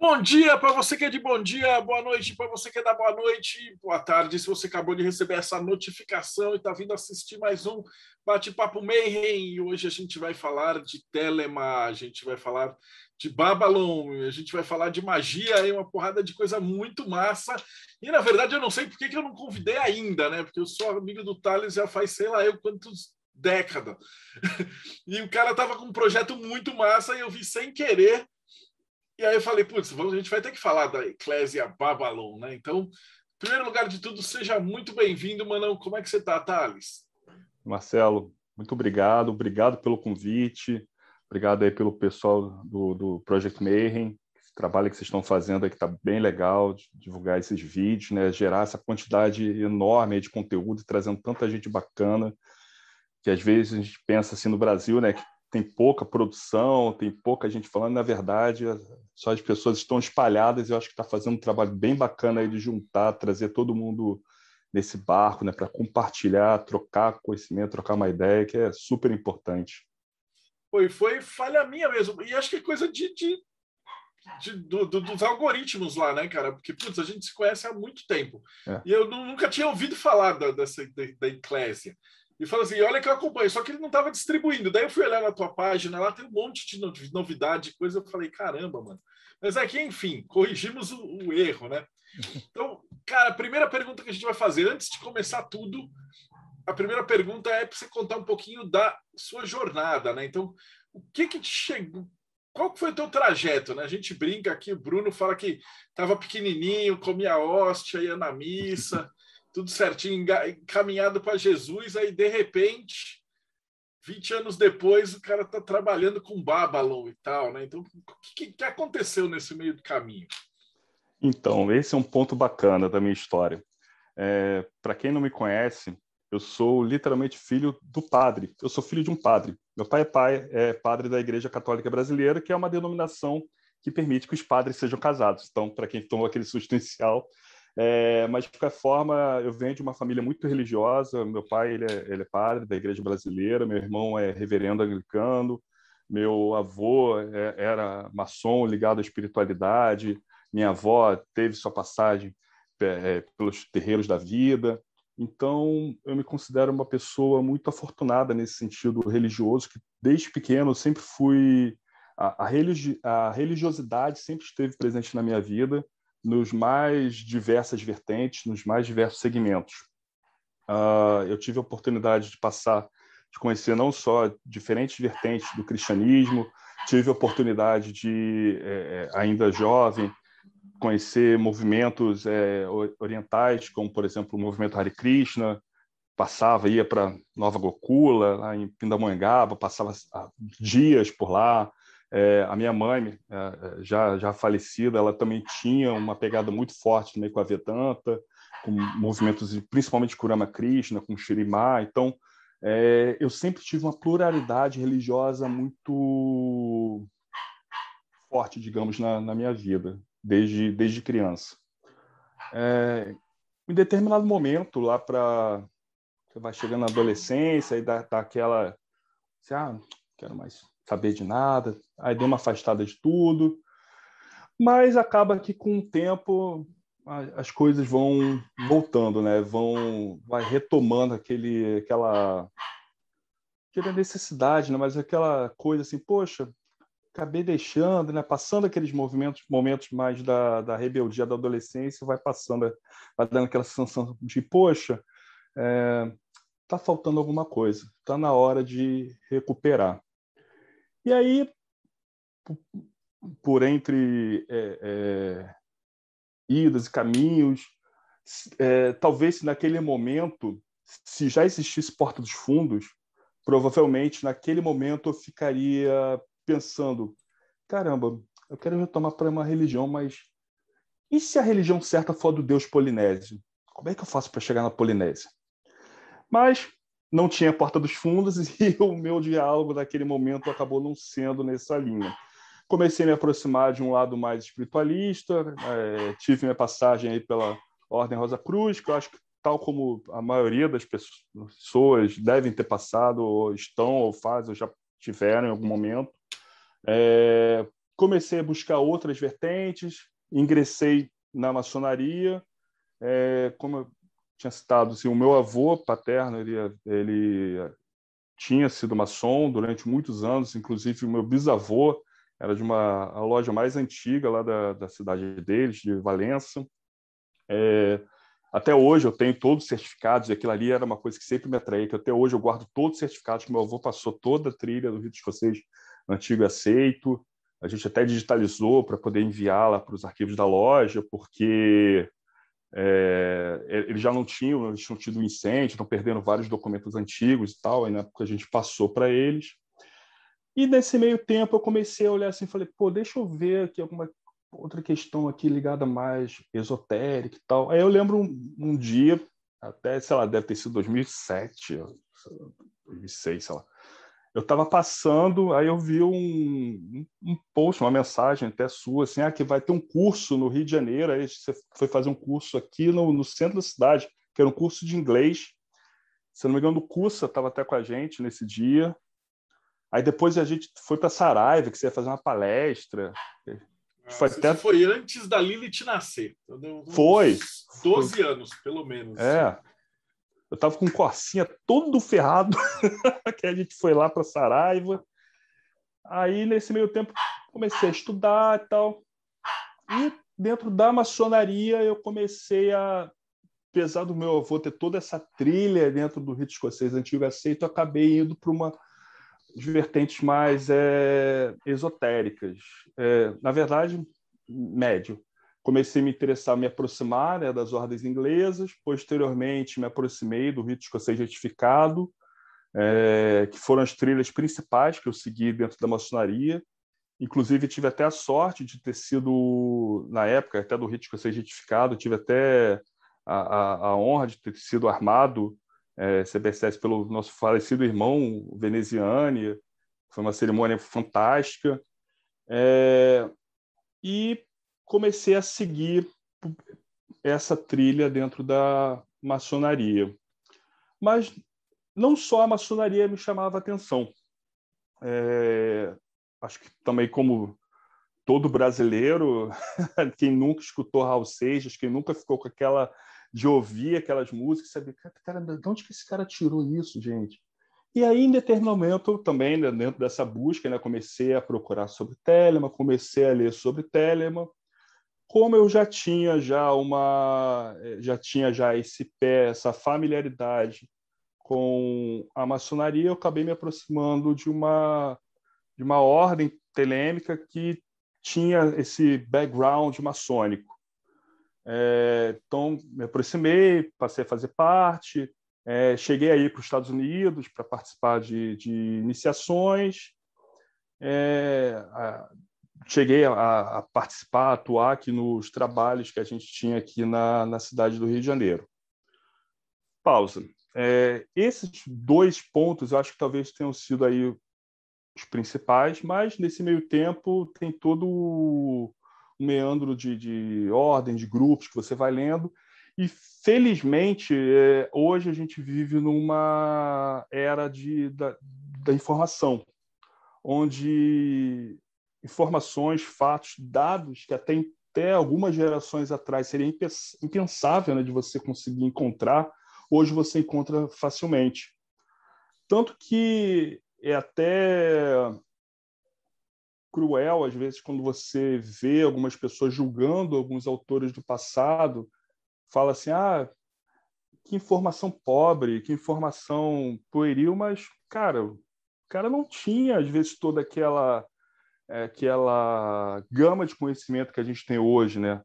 Bom dia para você que é de bom dia, boa noite para você que é da boa noite, boa tarde se você acabou de receber essa notificação e está vindo assistir mais um Bate-Papo Mayhem. E hoje a gente vai falar de Telema, a gente vai falar de Babylon, a gente vai falar de magia e uma porrada de coisa muito massa. E na verdade eu não sei por que eu não convidei ainda, né? Porque eu sou amigo do Thales já faz sei lá eu quantos décadas. e o cara tava com um projeto muito massa e eu vi sem querer. E aí eu falei, putz, a gente vai ter que falar da Eclésia Babylon, né? Então, em primeiro lugar de tudo, seja muito bem-vindo, Manão. Como é que você tá, Thales? Marcelo, muito obrigado. Obrigado pelo convite. Obrigado aí pelo pessoal do, do Project Mayhem, esse trabalho que vocês estão fazendo aqui está bem legal, divulgar esses vídeos, né? gerar essa quantidade enorme de conteúdo, trazendo tanta gente bacana, que às vezes a gente pensa assim no Brasil, né, que tem pouca produção, tem pouca gente falando, na verdade, só as pessoas estão espalhadas eu acho que está fazendo um trabalho bem bacana aí de juntar, trazer todo mundo nesse barco, né, para compartilhar, trocar conhecimento, trocar uma ideia, que é super importante. Foi, foi falha minha mesmo. E acho que é coisa de, de, de do, do, dos algoritmos lá, né, cara? Porque, putz, a gente se conhece há muito tempo. É. E eu nunca tinha ouvido falar da, dessa, da, da Eclésia. E falou assim: olha que eu acompanho, só que ele não estava distribuindo. Daí eu fui olhar na tua página, lá tem um monte de novidade, coisa. Eu falei: caramba, mano. Mas aqui, enfim, corrigimos o, o erro, né? Então, cara, a primeira pergunta que a gente vai fazer, antes de começar tudo, a primeira pergunta é para você contar um pouquinho da sua jornada, né? Então, o que que te chegou? Qual foi o teu trajeto, né? A gente brinca aqui, o Bruno fala que estava pequenininho, comia hóstia, ia na missa, tudo certinho, encaminhado para Jesus, aí de repente, 20 anos depois, o cara está trabalhando com Babylon e tal, né? Então, o que, que aconteceu nesse meio do caminho? Então, esse é um ponto bacana da minha história. É, para quem não me conhece, eu sou literalmente filho do padre. Eu sou filho de um padre. Meu pai é pai, é padre da Igreja Católica Brasileira, que é uma denominação que permite que os padres sejam casados. Então, para quem tomou aquele susto inicial, é, mas de qualquer forma, eu venho de uma família muito religiosa. Meu pai ele é, ele é padre da Igreja Brasileira, meu irmão é reverendo anglicano, meu avô é, era maçom ligado à espiritualidade, minha avó teve sua passagem é, pelos terreiros da vida. Então, eu me considero uma pessoa muito afortunada nesse sentido religioso, que desde pequeno sempre fui. A, a, religi... a religiosidade sempre esteve presente na minha vida, nos mais diversas vertentes, nos mais diversos segmentos. Uh, eu tive a oportunidade de passar, de conhecer não só diferentes vertentes do cristianismo, tive a oportunidade de, é, ainda jovem, conhecer movimentos é, orientais, como, por exemplo, o movimento Hare Krishna, passava, ia para Nova Gokula, lá em Pindamonhangaba, passava dias por lá. É, a minha mãe, é, já, já falecida, ela também tinha uma pegada muito forte também com a Vedanta, com movimentos principalmente Kurama Krishna, com Shirimá. Então, é, eu sempre tive uma pluralidade religiosa muito forte, digamos, na, na minha vida desde, desde criança. É, em determinado momento, lá para. Você vai chegando na adolescência, e dá, dá aquela. Você, ah, quero mais saber de nada. Aí deu uma afastada de tudo. Mas acaba que com o tempo as coisas vão voltando, né? Vão vai retomando aquele aquela aquela necessidade, né? Mas aquela coisa assim, poxa, acabei deixando, né? Passando aqueles movimentos, momentos mais da, da rebeldia da adolescência, vai passando, vai dando aquela sensação de, poxa, é, tá faltando alguma coisa, tá na hora de recuperar. E aí, por entre é, é, idas e caminhos, é, talvez naquele momento, se já existisse Porta dos Fundos, provavelmente naquele momento eu ficaria pensando, caramba, eu quero retomar para uma religião, mas e se a religião certa for do Deus polinésio? Como é que eu faço para chegar na Polinésia? Mas não tinha porta dos fundos e o meu diálogo naquele momento acabou não sendo nessa linha. Comecei a me aproximar de um lado mais espiritualista, é, tive minha passagem aí pela Ordem Rosa Cruz, que eu acho que tal como a maioria das pessoas devem ter passado, ou estão, ou fazem, ou já tiveram em algum momento. É, comecei a buscar outras vertentes, ingressei na maçonaria, é, como tinha citado, assim, o meu avô paterno, ele, ele tinha sido maçom durante muitos anos, inclusive o meu bisavô era de uma a loja mais antiga lá da, da cidade deles, de Valença. É, até hoje eu tenho todos os certificados, e aquilo ali era uma coisa que sempre me atraía, que até hoje eu guardo todos os certificados que meu avô passou toda a trilha do Rio de Escocês antigo aceito. A gente até digitalizou para poder enviá-la para os arquivos da loja, porque é, eles já não tinham, eles tinham tido incêndio, estão perdendo vários documentos antigos e tal, aí na época a gente passou para eles. E nesse meio tempo eu comecei a olhar assim, falei, pô, deixa eu ver aqui alguma outra questão aqui ligada mais esotérica e tal. Aí eu lembro um, um dia, até, sei lá, deve ter sido 2007, 2006, sei lá eu estava passando, aí eu vi um, um post, uma mensagem até sua, assim, ah, que vai ter um curso no Rio de Janeiro, aí você foi fazer um curso aqui no, no centro da cidade, que era um curso de inglês. Se não me engano, o Cursa estava até com a gente nesse dia. Aí depois a gente foi para Saraiva, que você ia fazer uma palestra. Ah, foi, até... foi antes da Lilith nascer. Então, foi. 12 foi. anos, pelo menos. É. Eu tava com corsinha todo ferrado, que a gente foi lá para Saraiva. Aí, nesse meio tempo, comecei a estudar e tal. E dentro da maçonaria, eu comecei a. Apesar do meu avô ter toda essa trilha dentro do rito escocês antigo aceito, eu acabei indo para uma vertentes mais é, esotéricas. É, na verdade, médio comecei a me interessar, me aproximar né, das ordens inglesas. Posteriormente, me aproximei do rito escocês retificado, é, que foram as trilhas principais que eu segui dentro da maçonaria. Inclusive, tive até a sorte de ter sido, na época, até do rito escocês retificado, tive até a, a, a honra de ter sido armado é, CBSS pelo nosso falecido irmão Veneziane. Foi uma cerimônia fantástica. É, e comecei a seguir essa trilha dentro da maçonaria. Mas não só a maçonaria me chamava atenção. É, acho que também como todo brasileiro, quem nunca escutou Raul Seixas, quem nunca ficou com aquela de ouvir aquelas músicas, saber, cara, de onde que esse cara tirou isso, gente? E aí, em determinado momento, também né, dentro dessa busca, né, comecei a procurar sobre Telema, comecei a ler sobre Telema, como eu já tinha já uma eh, já tinha já esse pé, essa familiaridade com a maçonaria, eu acabei me aproximando de uma de uma ordem telêmica que tinha esse background maçônico. É, então, me aproximei, passei a fazer parte, é, cheguei aí para os Estados Unidos para participar de, de iniciações. É, cheguei a, a, participar, a atuar aqui nos trabalhos que a gente tinha aqui na, na cidade do Rio de Janeiro. Pausa. É, esses dois pontos eu acho que talvez tenham sido aí os principais, mas nesse meio tempo tem todo o meandro de, de ordem, de grupos que você vai lendo, e felizmente é, hoje a gente vive numa era de, da, da informação, onde informações, fatos, dados que até, até algumas gerações atrás seria impensável né, de você conseguir encontrar, hoje você encontra facilmente. Tanto que é até cruel, às vezes, quando você vê algumas pessoas julgando alguns autores do passado, fala assim, ah, que informação pobre, que informação pueril, mas, cara, o cara não tinha, às vezes, toda aquela é, aquela gama de conhecimento que a gente tem hoje, né?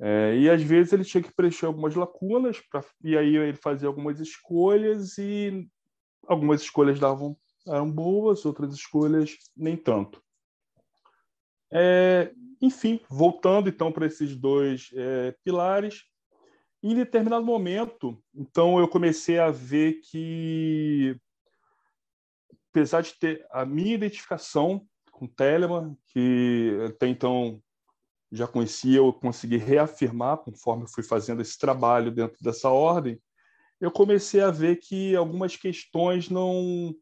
É, e às vezes ele tinha que preencher algumas lacunas, pra, e aí ele fazia algumas escolhas, e algumas escolhas davam, eram boas, outras escolhas nem tanto. É, enfim, voltando então para esses dois é, pilares, em determinado momento, então eu comecei a ver que, apesar de ter a minha identificação com Telemann, que até então já conhecia, eu consegui reafirmar conforme eu fui fazendo esse trabalho dentro dessa ordem, eu comecei a ver que algumas questões não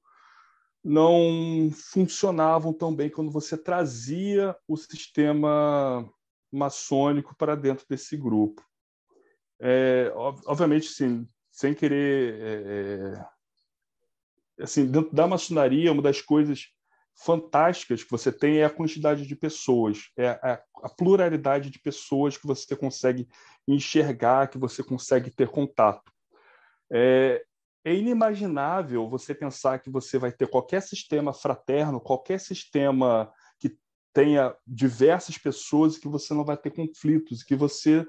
não funcionavam tão bem quando você trazia o sistema maçônico para dentro desse grupo. É, obviamente, sim, sem querer. É, é, assim, dentro da maçonaria, uma das coisas fantásticas que você tem é a quantidade de pessoas, é a, a pluralidade de pessoas que você consegue enxergar, que você consegue ter contato. É, é inimaginável você pensar que você vai ter qualquer sistema fraterno, qualquer sistema que tenha diversas pessoas e que você não vai ter conflitos, que você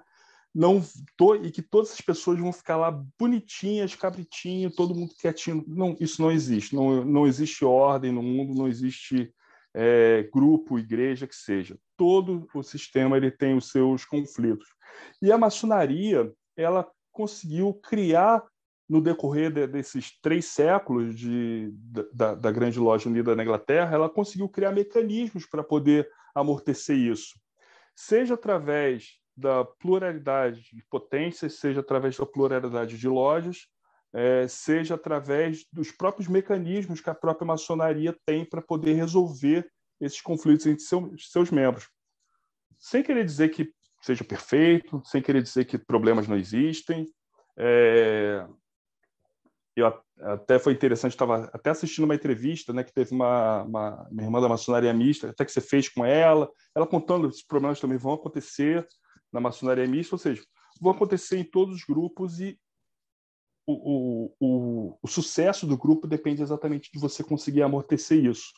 não to, e que todas as pessoas vão ficar lá bonitinhas, cabritinho, todo mundo quietinho. Não, isso não existe. Não, não existe ordem no mundo, não existe é, grupo, igreja, que seja. Todo o sistema ele tem os seus conflitos. E a maçonaria ela conseguiu criar no decorrer de, desses três séculos de, da, da, Grande Loja Unida na Inglaterra, ela conseguiu criar mecanismos para poder amortecer isso, seja através da pluralidade de potências, seja através da pluralidade de lojas, é, seja através dos próprios mecanismos que a própria maçonaria tem para poder resolver esses conflitos entre seu, seus membros. Sem querer dizer que seja perfeito, sem querer dizer que problemas não existem, é, eu até foi interessante, estava até assistindo uma entrevista, né, que teve uma, uma, uma irmã da maçonaria mista, até que você fez com ela, ela contando que os problemas também vão acontecer na maçonaria mista, ou seja, vão acontecer em todos os grupos e o, o, o, o sucesso do grupo depende exatamente de você conseguir amortecer isso.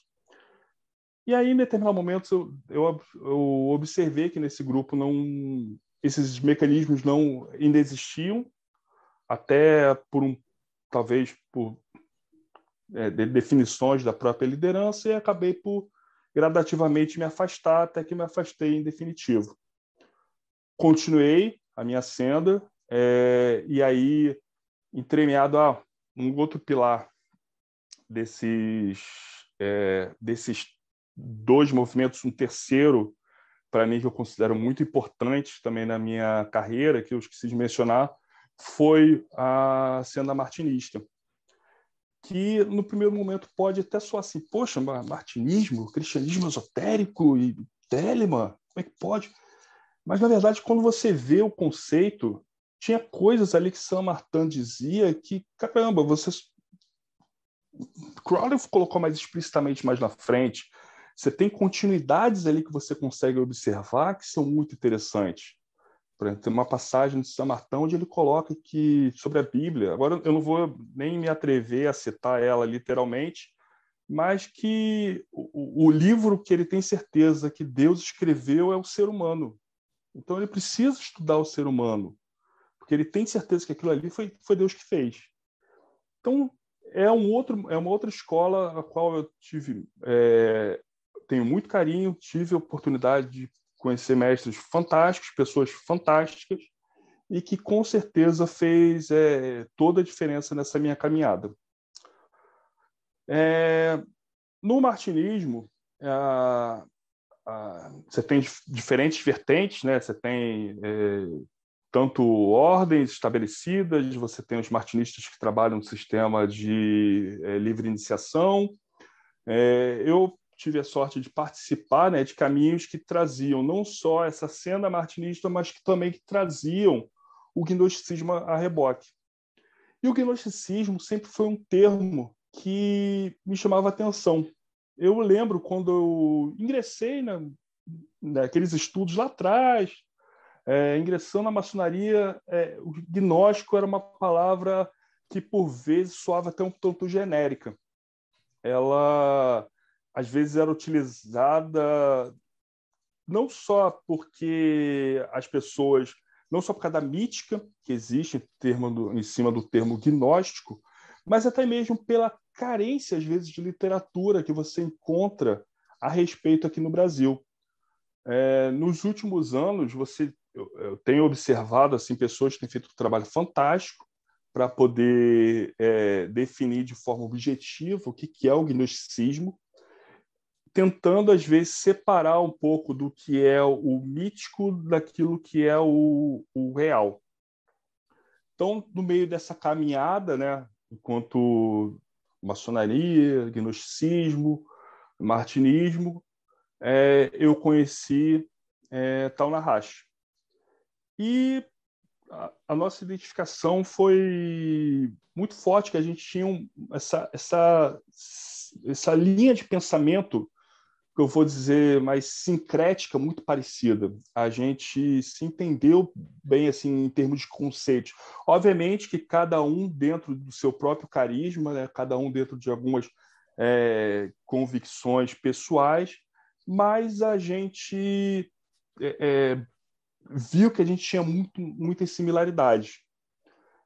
E aí, em determinado momento, eu, eu, eu observei que nesse grupo não esses mecanismos não ainda existiam, até por um talvez por é, de definições da própria liderança, e acabei por gradativamente me afastar, até que me afastei em definitivo. Continuei a minha senda, é, e aí, entremeado a um outro pilar desses, é, desses dois movimentos, um terceiro, para mim, que eu considero muito importante também na minha carreira, que eu esqueci de mencionar, foi a senda martinista. Que no primeiro momento pode até soar assim, poxa, martinismo, cristianismo esotérico e Telemann, como é que pode? Mas na verdade, quando você vê o conceito, tinha coisas ali que Saint Martin dizia que, caramba, você. Crowley colocou mais explicitamente mais na frente. Você tem continuidades ali que você consegue observar que são muito interessantes. Tem uma passagem de São Martão onde ele coloca que sobre a Bíblia, agora eu não vou nem me atrever a citar ela literalmente, mas que o, o livro que ele tem certeza que Deus escreveu é o ser humano. Então ele precisa estudar o ser humano, porque ele tem certeza que aquilo ali foi, foi Deus que fez. Então é um outro é uma outra escola a qual eu tive é, tenho muito carinho, tive a oportunidade de conhecer mestres fantásticos, pessoas fantásticas, e que com certeza fez é, toda a diferença nessa minha caminhada. É, no martinismo, você tem diferentes vertentes, né? Você tem é, tanto ordens estabelecidas, você tem os martinistas que trabalham no sistema de é, livre iniciação. É, eu tive a sorte de participar né, de caminhos que traziam não só essa cena martinista, mas que também que traziam o gnosticismo a reboque. E o gnosticismo sempre foi um termo que me chamava atenção. Eu lembro quando eu ingressei na, naqueles estudos lá atrás, é, ingressando na maçonaria, é, o gnóstico era uma palavra que por vezes soava até um tanto genérica. Ela às vezes era utilizada não só porque as pessoas, não só por causa da mítica que existe em, termo do, em cima do termo gnóstico, mas até mesmo pela carência, às vezes, de literatura que você encontra a respeito aqui no Brasil. É, nos últimos anos, você, eu, eu, tenho observado assim pessoas que têm feito um trabalho fantástico para poder é, definir de forma objetiva o que, que é o gnosticismo, tentando às vezes separar um pouco do que é o mítico daquilo que é o, o real. Então, no meio dessa caminhada, né, enquanto maçonaria, gnosticismo, martinismo, é, eu conheci é, Tal Nahash. E a, a, nossa identificação foi muito forte, que a gente tinha um, essa, essa, essa linha de pensamento que eu vou dizer mais sincrética, muito parecida. A gente se entendeu bem assim em termos de conceitos. Obviamente que cada um dentro do seu próprio carisma, né? cada um dentro de algumas é, convicções pessoais, mas a gente é, é, viu que a gente tinha muito, muitas similaridades.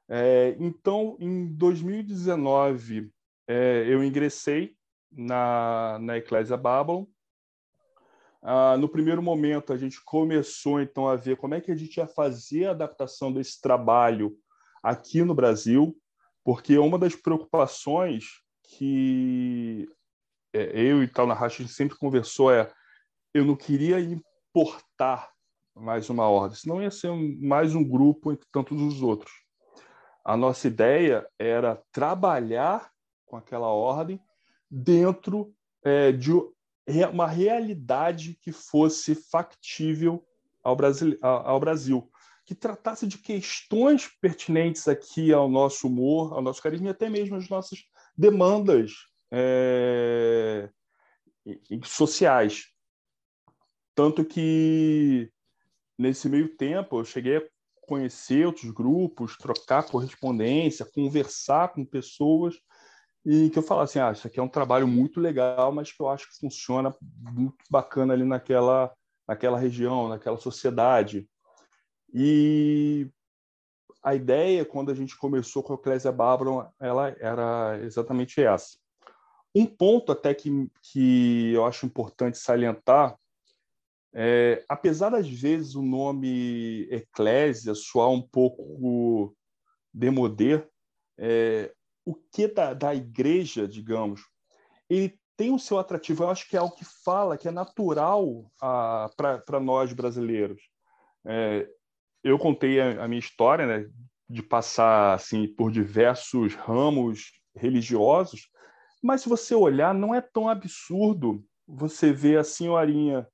É, então, em 2019, é, eu ingressei na, na Eclésia Babylon, ah, no primeiro momento, a gente começou então a ver como é que a gente ia fazer a adaptação desse trabalho aqui no Brasil, porque uma das preocupações que é, eu e tal na Racha sempre conversou é eu não queria importar mais uma ordem, senão ia ser mais um grupo entre tantos os outros. A nossa ideia era trabalhar com aquela ordem dentro é, de uma realidade que fosse factível ao Brasil, ao Brasil, que tratasse de questões pertinentes aqui ao nosso humor, ao nosso carisma e até mesmo às nossas demandas é, sociais. Tanto que, nesse meio tempo, eu cheguei a conhecer outros grupos, trocar correspondência, conversar com pessoas e que eu falo assim, ah, isso aqui é um trabalho muito legal, mas que eu acho que funciona muito bacana ali naquela, naquela região, naquela sociedade. E a ideia, quando a gente começou com a Ecclesia Babylon, ela era exatamente essa. Um ponto até que, que eu acho importante salientar é, apesar das vezes o nome Eclésia soar um pouco demodê, é, o que da, da igreja, digamos, ele tem o seu atrativo. Eu acho que é algo que fala, que é natural ah, para nós brasileiros. É, eu contei a, a, minha história, né, de passar assim por diversos ramos religiosos, mas se você olhar, não é tão absurdo você ver a senhorinha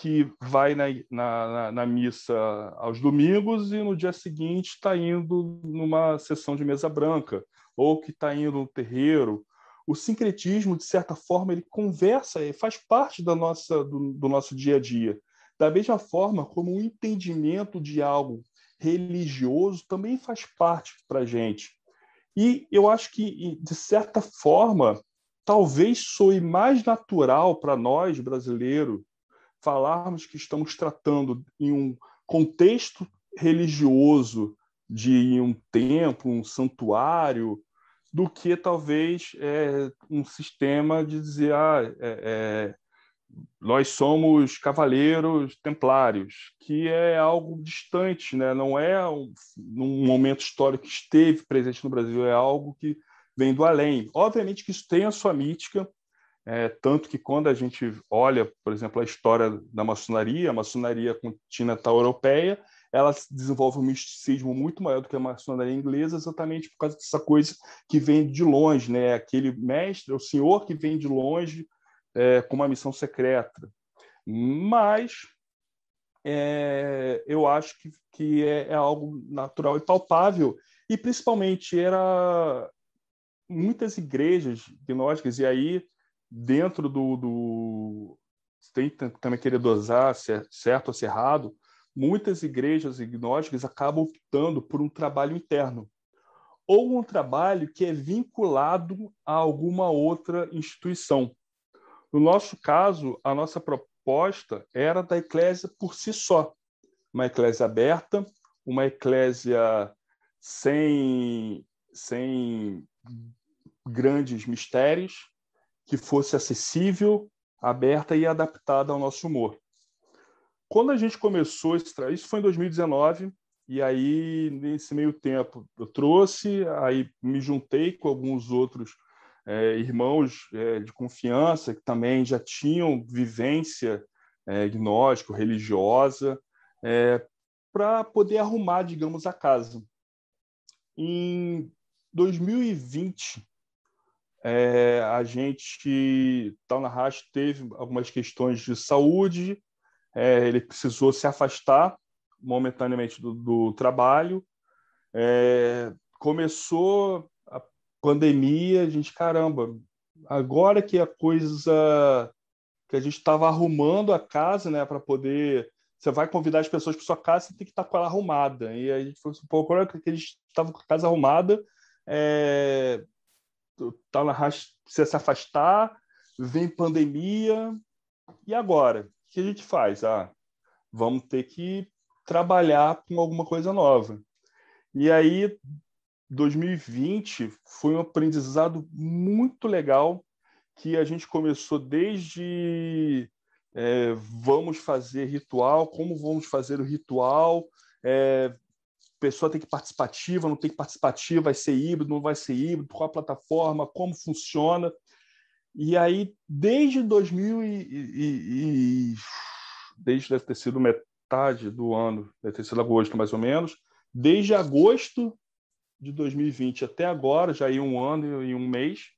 que vai na, na, na, missa aos domingos e no dia seguinte está indo numa sessão de mesa branca ou que está indo no terreiro. O sincretismo, de certa forma, ele conversa, faz parte da nossa, do, do nosso dia a dia. Da mesma forma como o entendimento de algo religioso também faz parte para a gente. E eu acho que, de certa forma, talvez soe mais natural para nós, brasileiros, falarmos que estamos tratando em um contexto religioso de um templo, um santuário, do que talvez é, um sistema de dizer ah, é, é, nós somos cavaleiros templários, que é algo distante, né? não é um, um momento histórico que esteve presente no Brasil, é algo que vem do além. Obviamente que isso tem a sua mítica, é, tanto que quando a gente olha, por exemplo, a história da maçonaria, a maçonaria continental europeia, ela desenvolve um misticismo muito maior do que a maçonaria inglesa, exatamente por causa dessa coisa que vem de longe, né? Aquele mestre, o senhor que vem de longe é, com uma missão secreta. Mas é, eu acho que, que é, é, algo natural e palpável, e principalmente era muitas igrejas gnósticas, e aí dentro do, do tem também querer dosar certo ou se errado, muitas igrejas gnósticas acabam optando por um trabalho interno ou um trabalho que é vinculado a alguma outra instituição. No nosso caso, a nossa proposta era da eclésia por si só, uma eclésia aberta, uma eclésia sem, sem grandes mistérios, que fosse acessível, aberta e adaptada ao nosso humor. Quando a gente começou isso foi em 2019, e aí, nesse meio tempo, eu trouxe, aí me juntei com alguns outros é, irmãos é, de confiança que também já tinham vivência é, gnóstico, religiosa, é, para poder arrumar, digamos, a casa. Em 2020, é, a gente, Tal Narrash teve algumas questões de saúde, é, ele precisou se afastar momentaneamente do, do trabalho. É, começou a pandemia, a gente, caramba, agora que a coisa que a gente estava arrumando a casa, né, para poder você vai convidar as pessoas para sua casa, você tem que estar com ela arrumada. E a gente falou assim, pô, agora que a gente estava com a casa arrumada, é, tá na se afastar, vem pandemia, e agora? O que a gente faz? Ah, vamos ter que trabalhar com alguma coisa nova. E aí, 2020 foi um aprendizado muito legal que a gente começou desde é, vamos fazer ritual, como vamos fazer o ritual, é, pessoa tem que participativa, não tem que participativa, vai ser híbrido, não vai ser híbrido, qual a plataforma, como funciona. E aí, desde 2000 e, e, e desde deve ter sido metade do ano, deve ter sido agosto mais ou menos, desde agosto de 2020 até agora, já em um ano e um mês,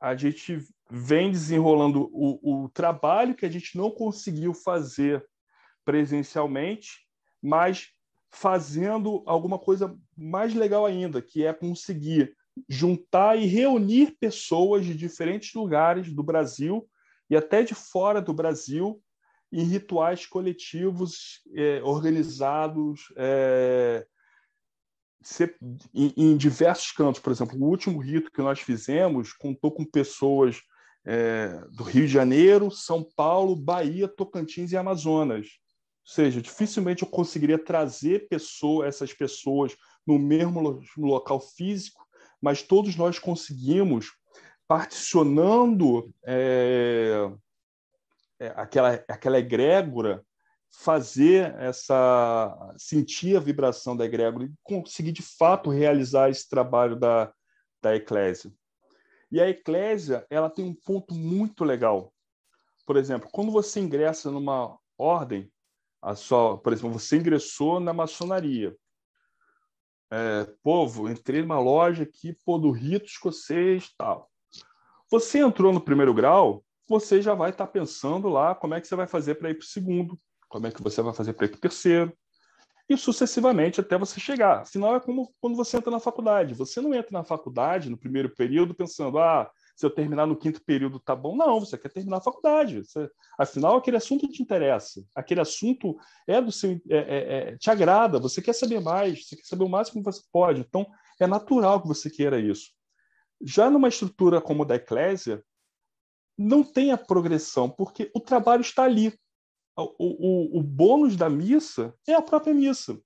a gente vem desenrolando o, o trabalho que a gente não conseguiu fazer presencialmente, mas fazendo alguma coisa mais legal ainda, que é conseguir juntar e reunir pessoas de diferentes lugares do Brasil e até de fora do Brasil em rituais coletivos é, organizados é, em, em, diversos cantos. Por exemplo, o último rito que nós fizemos contou com pessoas é, do Rio de Janeiro, São Paulo, Bahia, Tocantins e Amazonas. Seja, dificilmente eu conseguiria trazer pessoa, essas pessoas no mesmo local físico, mas todos nós conseguimos, particionando é, é, aquela, aquela egrégora, fazer essa sentir a vibração da egrégora e conseguir de fato realizar esse trabalho da, da eclésia. E a eclésia ela tem um ponto muito legal. Por exemplo, quando você ingressa numa ordem, a por exemplo, você ingressou na maçonaria. É, povo, entrei numa loja aqui pô, do rito escocês tal. Você entrou no primeiro grau, você já vai estar tá pensando lá como é que você vai fazer para ir para o segundo, como é que você vai fazer para ir para o terceiro, e sucessivamente até você chegar. Afinal, é como quando você entra na faculdade. Você não entra na faculdade no primeiro período pensando, ah, se eu terminar no quinto período tá bom. Não, você quer terminar a faculdade. Você, afinal, aquele assunto te interessa. Aquele assunto é do seu, é, é, é, te agrada. Você quer saber mais. Você quer saber o máximo que você pode. Então, é natural que você queira isso. Já numa estrutura como a da Eclésia, não tem a progressão, porque o trabalho está ali. O, o, o bônus da missa é a própria missa.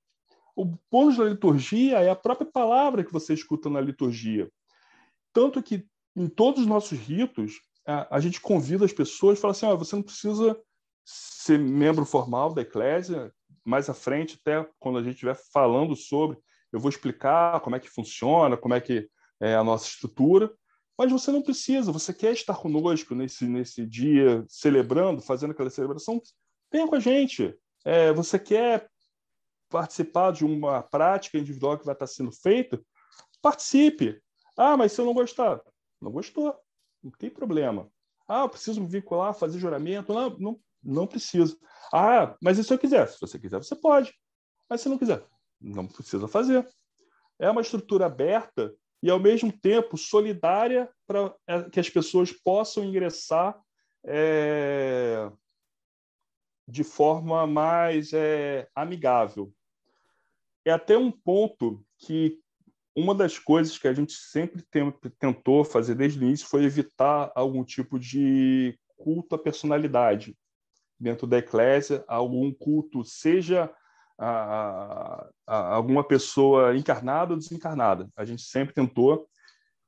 O bônus da liturgia é a própria palavra que você escuta na liturgia. Tanto que em todos os nossos ritos, a, a gente convida as pessoas e fala assim: oh, você não precisa ser membro formal da Eclésia. Mais à frente, até quando a gente estiver falando sobre, eu vou explicar como é que funciona, como é que é a nossa estrutura. Mas você não precisa, você quer estar conosco nesse, nesse dia, celebrando, fazendo aquela celebração, venha com a gente. É, você quer participar de uma prática individual que vai estar sendo feita? Participe. Ah, mas se eu não gostar, não gostou, não tem problema. Ah, eu preciso me vincular, fazer juramento? Não, não, não preciso. Ah, mas e se eu quiser? Se você quiser, você pode. Mas se não quiser, não precisa fazer. É uma estrutura aberta e, ao mesmo tempo, solidária para é, que as pessoas possam ingressar é, de forma mais é, amigável. É até um ponto que uma das coisas que a gente sempre tem, tentou fazer desde o início foi evitar algum tipo de culto à personalidade dentro da eclésia, algum culto, seja a, a, a alguma pessoa encarnada ou desencarnada. A gente sempre tentou.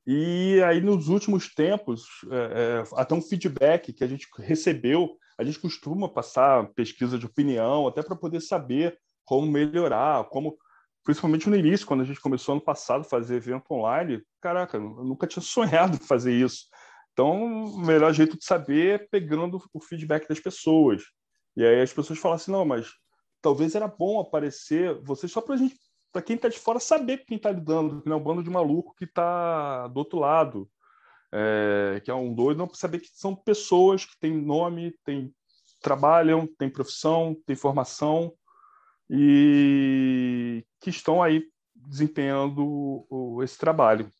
E aí, nos últimos tempos, é, é, até um feedback que a gente recebeu, a gente costuma passar pesquisa de opinião, até para poder saber como melhorar, como principalmente no início, quando a gente começou ano passado a fazer evento online, caraca, eu nunca tinha sonhado fazer isso. Então, o melhor jeito de saber é pegando o feedback das pessoas. E aí as pessoas falam assim, não, mas talvez era bom aparecer você só para gente para quem está de fora saber quem está lidando, que não é um bando de maluco que está do outro lado, é, que é um doido, não saber que são pessoas que têm nome, têm, trabalham, têm profissão, têm formação e que estão aí desempenhando esse trabalho.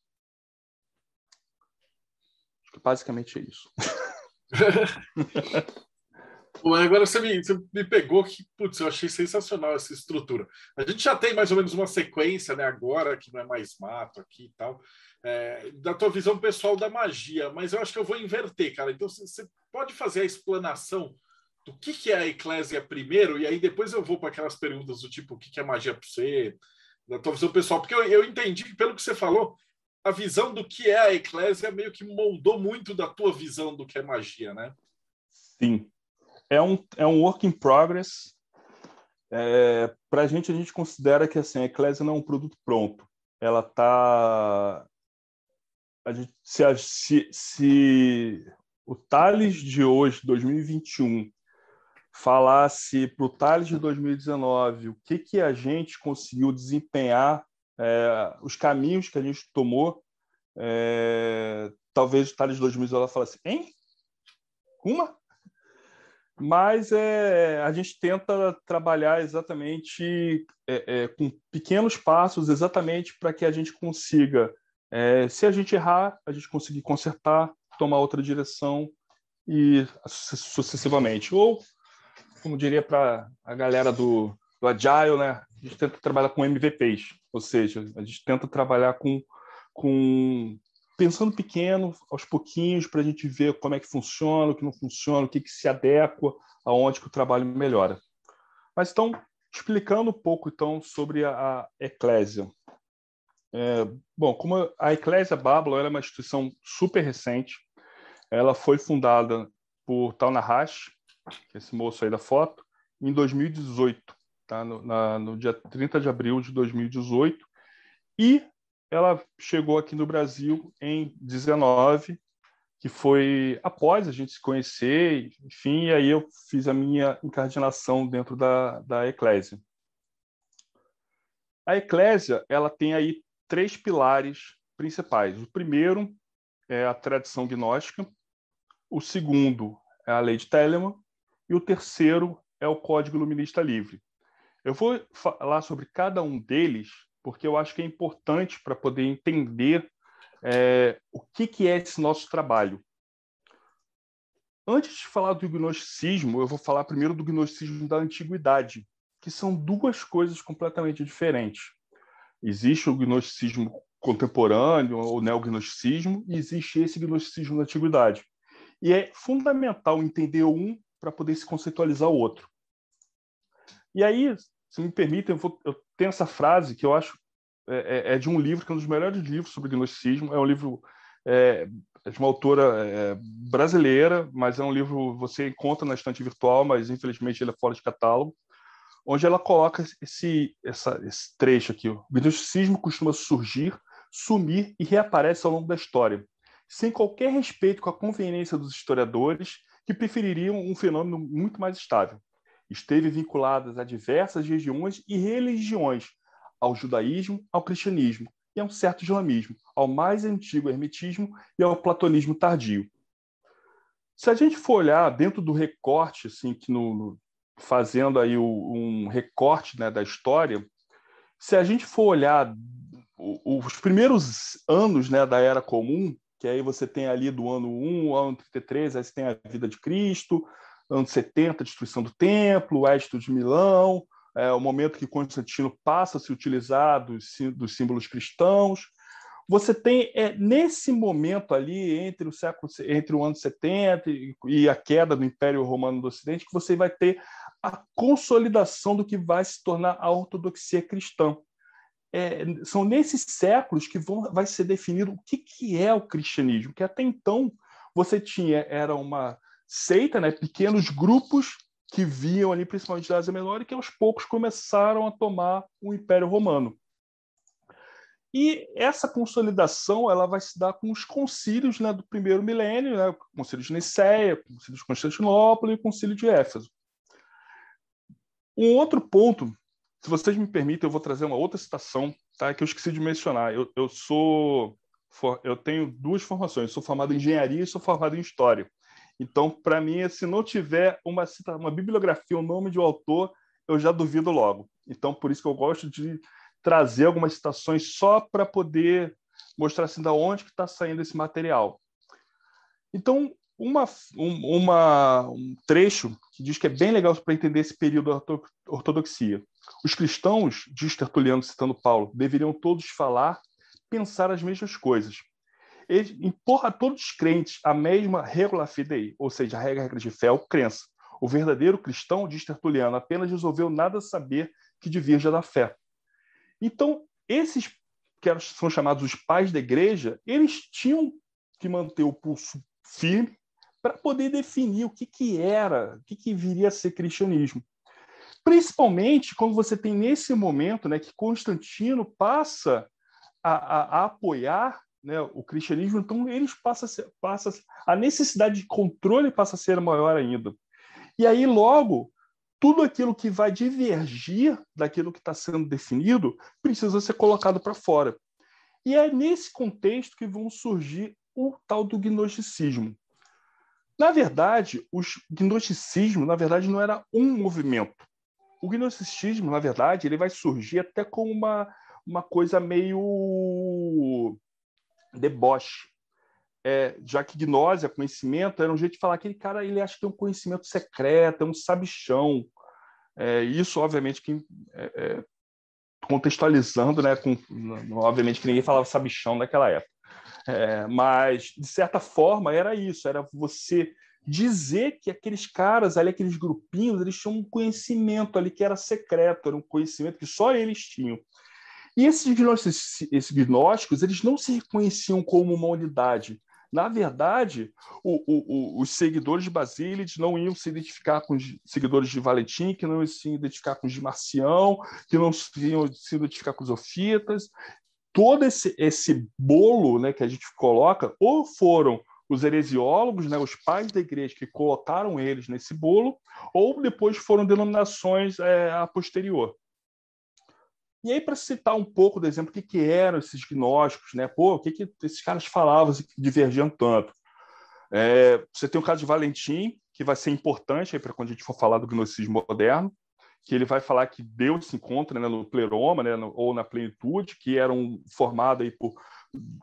Acho que basicamente é isso. Agora você me, você me pegou que, putz, eu achei sensacional essa estrutura. A gente já tem mais ou menos uma sequência, né, agora, que não é mais mato aqui e tal, é, da tua visão pessoal da magia, mas eu acho que eu vou inverter, cara. Então, você pode fazer a explanação do que, que é a eclésia primeiro, e aí depois eu vou para aquelas perguntas do tipo, o que, que é magia para você, da tua visão pessoal, porque eu, eu entendi que, pelo que você falou, a visão do que é a eclésia meio que moldou muito da tua visão do que é magia, né? Sim. É um, é um work in progress. É, Para a gente, a gente considera que assim, a eclésia não é um produto pronto. Ela está. Se, se, se o Thales de hoje, 2021, falasse para o Thales de 2019 o que, que a gente conseguiu desempenhar, é, os caminhos que a gente tomou, é, talvez o Thales de 2019 falasse, hein? Uma? Mas é, a gente tenta trabalhar exatamente é, é, com pequenos passos, exatamente para que a gente consiga, é, se a gente errar, a gente conseguir consertar, tomar outra direção e sucessivamente. Ou como diria para a galera do, do Agile, né? A gente tenta trabalhar com MVPs, ou seja, a gente tenta trabalhar com, com pensando pequeno, aos pouquinhos, para a gente ver como é que funciona, o que não funciona, o que, que se adequa, aonde que o trabalho melhora. Mas então, explicando um pouco então sobre a, Eclésia. É, bom, como a Eclésia Babylon é uma instituição super recente, ela foi fundada por Taunahash, que é esse moço aí da foto, em 2018, tá? no, na, no dia 30 de abril de 2018. E ela chegou aqui no Brasil em 19, que foi após a gente se conhecer, enfim, e aí eu fiz a minha incardinação dentro da, da Eclésia. A Eclésia, ela tem aí três pilares principais. O primeiro é a tradição gnóstica, o segundo é a lei de Telemann e o terceiro é o Código Iluminista Livre. Eu vou falar sobre cada um deles porque eu acho que é importante para poder entender é, o que, que é esse nosso trabalho. Antes de falar do gnosticismo, eu vou falar primeiro do gnosticismo da antiguidade, que são duas coisas completamente diferentes. Existe o gnosticismo contemporâneo, o neognosticismo, e existe esse gnosticismo da antiguidade. E é fundamental entender um para poder se conceitualizar o outro. E aí, se me permitem, eu, eu tenho essa frase que eu acho é, é, é, de um livro que é um dos melhores livros sobre gnosticismo. É um livro é, é de uma autora é, brasileira, mas é um livro você encontra na estante virtual, mas infelizmente ele é fora de catálogo, onde ela coloca esse, essa, esse trecho aqui. O gnosticismo costuma surgir, sumir e reaparece ao longo da história, sem qualquer respeito com a conveniência dos historiadores que prefeririam um fenômeno muito mais estável. Esteve vinculado a diversas regiões e religiões, ao judaísmo, ao cristianismo e a um certo islamismo, ao mais antigo hermetismo e ao platonismo tardio. Se a gente for olhar dentro do recorte, assim, que no, no fazendo aí o, um recorte né, da história, se a gente for olhar os primeiros anos né, da Era Comum, que aí você tem ali do ano 1 ao ano 33, aí você tem a vida de Cristo, ano 70, a destruição do templo, o Édito de Milão, é, o momento que Constantino passa a se utilizar dos, dos símbolos cristãos. Você tem é, nesse momento ali entre o século entre o ano 70 e, e a queda do Império Romano do Ocidente que você vai ter a consolidação do que vai se tornar a ortodoxia cristã é, são nesses séculos que vão, vai ser definido o que, que é o cristianismo, que até então você tinha era uma seita, né, pequenos grupos que viam ali principalmente da Ásia Menor e que aos poucos começaram a tomar o Império Romano. E essa consolidação ela vai se dar com os concílios né, do primeiro milênio, né, o concílio de Nicéia, o concílio de Constantinopla e o concílio de Éfeso. Um outro ponto Se vocês me permitem, eu vou trazer uma outra citação, tá? Que eu esqueci de mencionar. Eu, eu sou, eu tenho duas formações. Sou formado em engenharia e sou formado em história. Então, para mim, se não tiver uma, uma bibliografia, o um nome de um autor, eu já duvido logo. Então, por isso que eu gosto de trazer algumas citações só para poder mostrar assim da onde que está saindo esse material. Então, uma, um, uma, um trecho que diz que é bem legal para entender esse período da ortodoxia. Os cristãos, diz Tertuliano citando Paulo, deveriam todos falar, pensar as mesmas coisas. Ele empurra a todos os crentes a mesma regula fidei, ou seja, a regra, regra de fé ou crença. O verdadeiro cristão, diz Tertuliano, apenas resolveu nada saber que divirja da fé. Então, esses que são chamados os pais da igreja, eles tinham que manter o pulso firme para poder definir o que, que era, o que, que viria a ser cristianismo. Principalmente quando você tem nesse momento né, que Constantino passa a, a, a apoiar né, o cristianismo, então eles passam a, ser, passa a necessidade de controle passa a ser maior ainda. E aí, logo, tudo aquilo que vai divergir daquilo que está sendo definido precisa ser colocado para fora. E é nesse contexto que vão surgir o tal do gnosticismo. Na verdade, o gnosticismo, na verdade, não era um movimento. O gnosticismo, na verdade, ele vai surgir até como uma, uma coisa meio deboche. É, já que gnose, conhecimento, era um jeito de falar que aquele cara ele acha que tem um conhecimento secreto, é um sabichão. É, isso, obviamente, que é, é contextualizando, né, com, obviamente que ninguém falava sabichão naquela época. É, mas, de certa forma, era isso: era você dizer que aqueles caras ali, aqueles grupinhos, eles tinham um conhecimento ali que era secreto, era um conhecimento que só eles tinham. E esses gnósticos, esses gnósticos eles não se reconheciam como uma unidade. Na verdade, o, o, o, os seguidores de Basílides não iam se identificar com os seguidores de Valentim, que não iam se identificar com os de Marcião, que não iam se identificar com os Ofitas, todo esse, esse bolo né, que a gente coloca, ou foram os heresiólogos, né, os pais da igreja que colocaram eles nesse bolo, ou depois foram denominações é, a posterior. E aí, para citar um pouco do exemplo, o que, que eram esses gnósticos, né? Pô, o que, que esses caras falavam que divergiam tanto? É, você tem o caso de Valentim, que vai ser importante para quando a gente for falar do gnosticismo moderno, que ele vai falar que Deus se encontra né, no pleroma, né, no, ou na plenitude, que eram formados aí por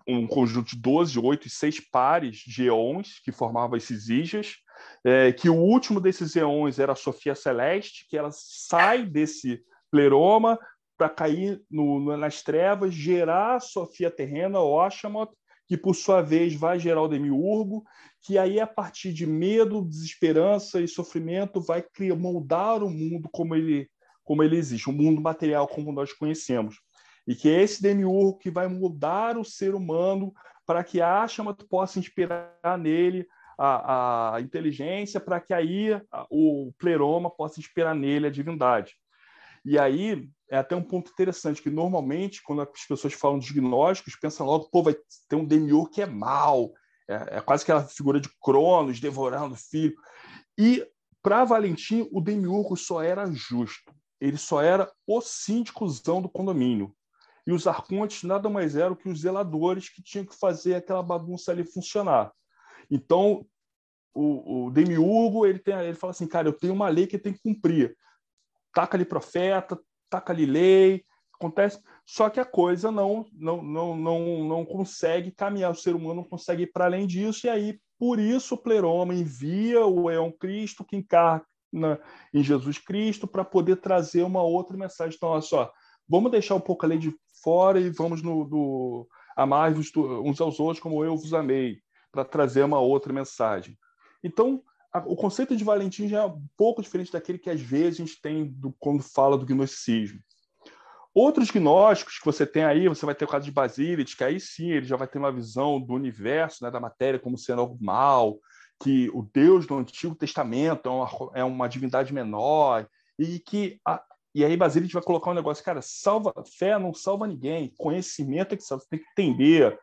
um conjunto de 12, 8 e 6 pares de eons que formavam esses ijas, é, que o último desses eons era a Sofia Celeste, que ela sai desse pleroma para cair no, no, nas trevas, gerar a Sofia terrena, Oshamot, que por sua vez vai gerar o demiurgo, que aí a partir de medo, desesperança e sofrimento vai criar, moldar o mundo como ele como ele existe, o mundo material como nós conhecemos. E que é esse demiurgo que vai mudar o ser humano para que a chama possa inspirar nele a, a inteligência, para que aí o pleroma possa inspirar nele a divindade. E aí é até um ponto interessante, que normalmente, quando as pessoas falam de gnósticos, pensam logo, pô, vai ter um demiurgo que é mal, é, é quase aquela figura de Cronos devorando o filho. E, para Valentim, o demiurgo só era justo. Ele só era o síndicozão do condomínio. E os arcontes nada mais eram que os zeladores que tinham que fazer aquela bagunça ali funcionar. Então, o, o demiurgo, ele, tem, ele fala assim, cara, eu tenho uma lei que tem que cumprir. Taca ali profeta, taca ali lei, acontece. Só que a coisa não, não, não, não, não consegue caminhar, o ser humano não consegue ir para além disso, e aí, por isso, o pleroma envia o Eon Cristo, que encarna em Jesus Cristo, para poder trazer uma outra mensagem. Então, olha só, vamos deixar um pouco a lei de fora e vamos no, do, amar uns aos outros como eu vos amei, para trazer uma outra mensagem. Então, o conceito de Valentim já é um pouco diferente daquele que às vezes a gente tem do, quando fala do gnosticismo. Outros gnósticos que você tem aí, você vai ter o caso de Basílides, que aí sim ele já vai ter uma visão do universo, né, da matéria como sendo algo mal, que o Deus do Antigo Testamento é uma, é uma divindade menor, e que a, e aí Basílides vai colocar um negócio, cara, salva fé não salva ninguém, conhecimento é que salva, você tem que entender.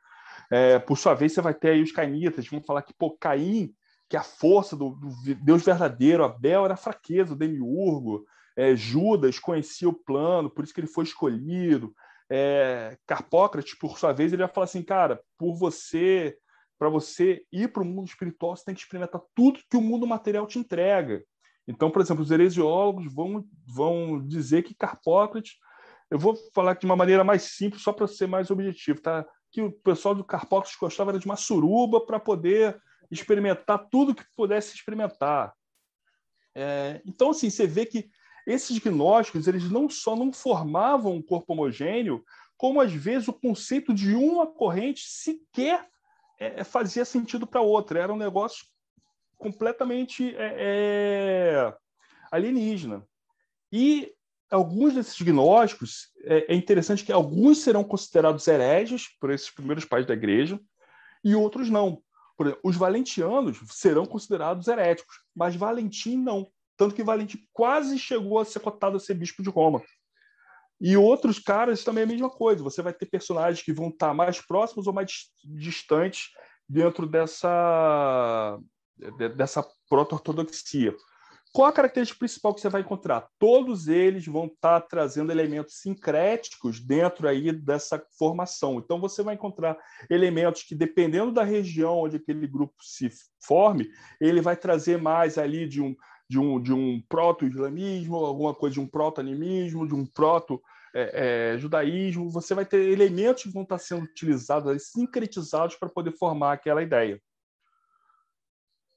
É, por sua vez, você vai ter aí os cainitas, vão falar que pô, Caim que a força do, do, Deus verdadeiro, Abel, era a fraqueza, o demiurgo. é, Judas conhecia o plano, por isso que ele foi escolhido. É, Carpócrates, por sua vez, ele vai falar assim, cara, por você, para você ir para o mundo espiritual, você tem que experimentar tudo que o mundo material te entrega. Então, por exemplo, os heresiólogos vão, vão dizer que Carpócrates, eu vou falar de uma maneira mais simples, só para ser mais objetivo, tá? que o pessoal do Carpócrates gostava era de uma suruba para poder experimentar tudo que pudesse experimentar. É, então, assim, você vê que esses gnósticos eles não só não formavam um corpo homogêneo, como às vezes o conceito de uma corrente sequer é, fazia sentido para outra. Era um negócio completamente é, é, alienígena. E alguns desses gnósticos, é, é, interessante que alguns serão considerados hereges por esses primeiros pais da igreja e outros não. Por exemplo, os valentianos serão considerados heréticos, mas Valentim não. Tanto que Valentim quase chegou a ser cotado a ser bispo de Roma. E outros caras também é a mesma coisa. Você vai ter personagens que vão estar mais próximos ou mais distantes dentro dessa, dessa proto-ortodoxia. Qual a característica principal que você vai encontrar? Todos eles vão estar trazendo elementos sincréticos dentro aí dessa formação. Então, você vai encontrar elementos que, dependendo da região onde aquele grupo se forme, ele vai trazer mais ali de um, de um, de um proto-islamismo, alguma coisa de um proto-animismo, de um proto-judaísmo. É, é, você vai ter elementos que vão estar sendo utilizados, sincretizados para poder formar aquela ideia.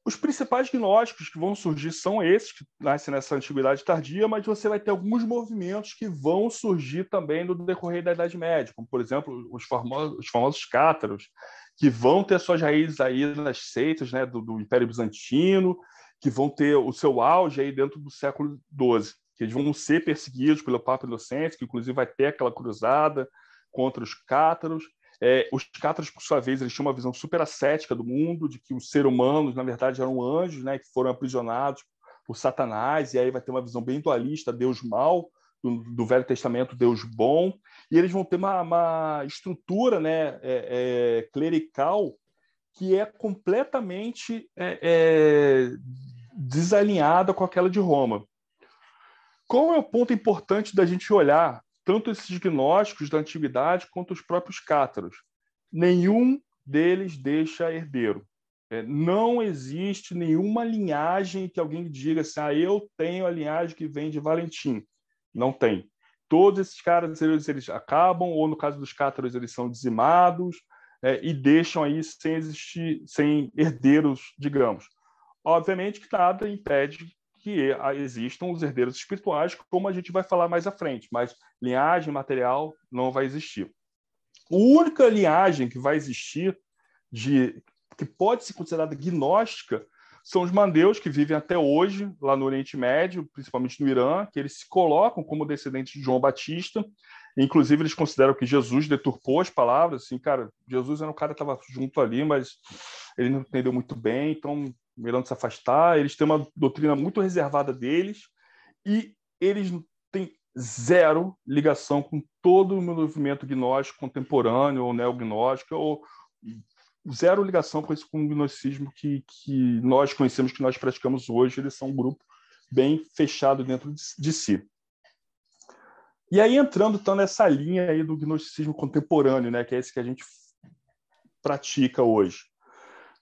Os principais gnósticos que vão surgir são esses, que nascem nessa antiguidade tardia, mas você vai ter alguns movimentos que vão surgir também no decorrer da Idade Média, como, por exemplo, os famosos, os famosos cátaros, que vão ter suas raízes aí nas seitas né, do, do Império Bizantino, que vão ter o seu auge aí dentro do século XII, que eles vão ser perseguidos pelo Papa Inocente, que inclusive vai ter aquela cruzada contra os cátaros. É, os cátaros, por sua vez, eles tinham uma visão super ascética do mundo, de que os seres humanos, na verdade, eram anjos, né, que foram aprisionados por Satanás, e aí vai ter uma visão bem dualista, Deus mal, do, do Velho Testamento, Deus bom, e eles vão ter uma, uma estrutura né, é, é, clerical que é completamente é, é, desalinhada com aquela de Roma. Qual é o ponto importante da gente olhar tanto esses gnósticos da antiguidade quanto os próprios cátaros? Nenhum deles deixa herdeiro. É, não existe nenhuma linhagem que alguém diga assim, ah, eu tenho a linhagem que vem de Valentim. Não tem. Todos esses caras eles, eles acabam, ou no caso dos cátaros, eles são dizimados, é, e deixam aí sem existir, sem herdeiros, digamos. Obviamente que nada impede que existam os herdeiros espirituais, como a gente vai falar mais à frente, mas linhagem material não vai existir. A única linhagem que vai existir de que pode ser considerada gnóstica são os mandeus que vivem até hoje lá no Oriente Médio, principalmente no Irã, que eles se colocam como descendentes de João Batista Inclusive, eles consideram que Jesus deturpou as palavras. Assim, cara, Jesus era um cara que estava junto ali, mas ele não entendeu muito bem, então melhor se afastar. Eles têm uma doutrina muito reservada deles e eles têm zero ligação com todo o movimento gnóstico contemporâneo ou neognóstico ou zero ligação com esse com o gnosticismo que, que nós conhecemos, que nós praticamos hoje. Eles são um grupo bem fechado dentro de, de si. E aí entrando então nessa linha aí do gnosticismo contemporâneo, né, que é esse que a gente pratica hoje.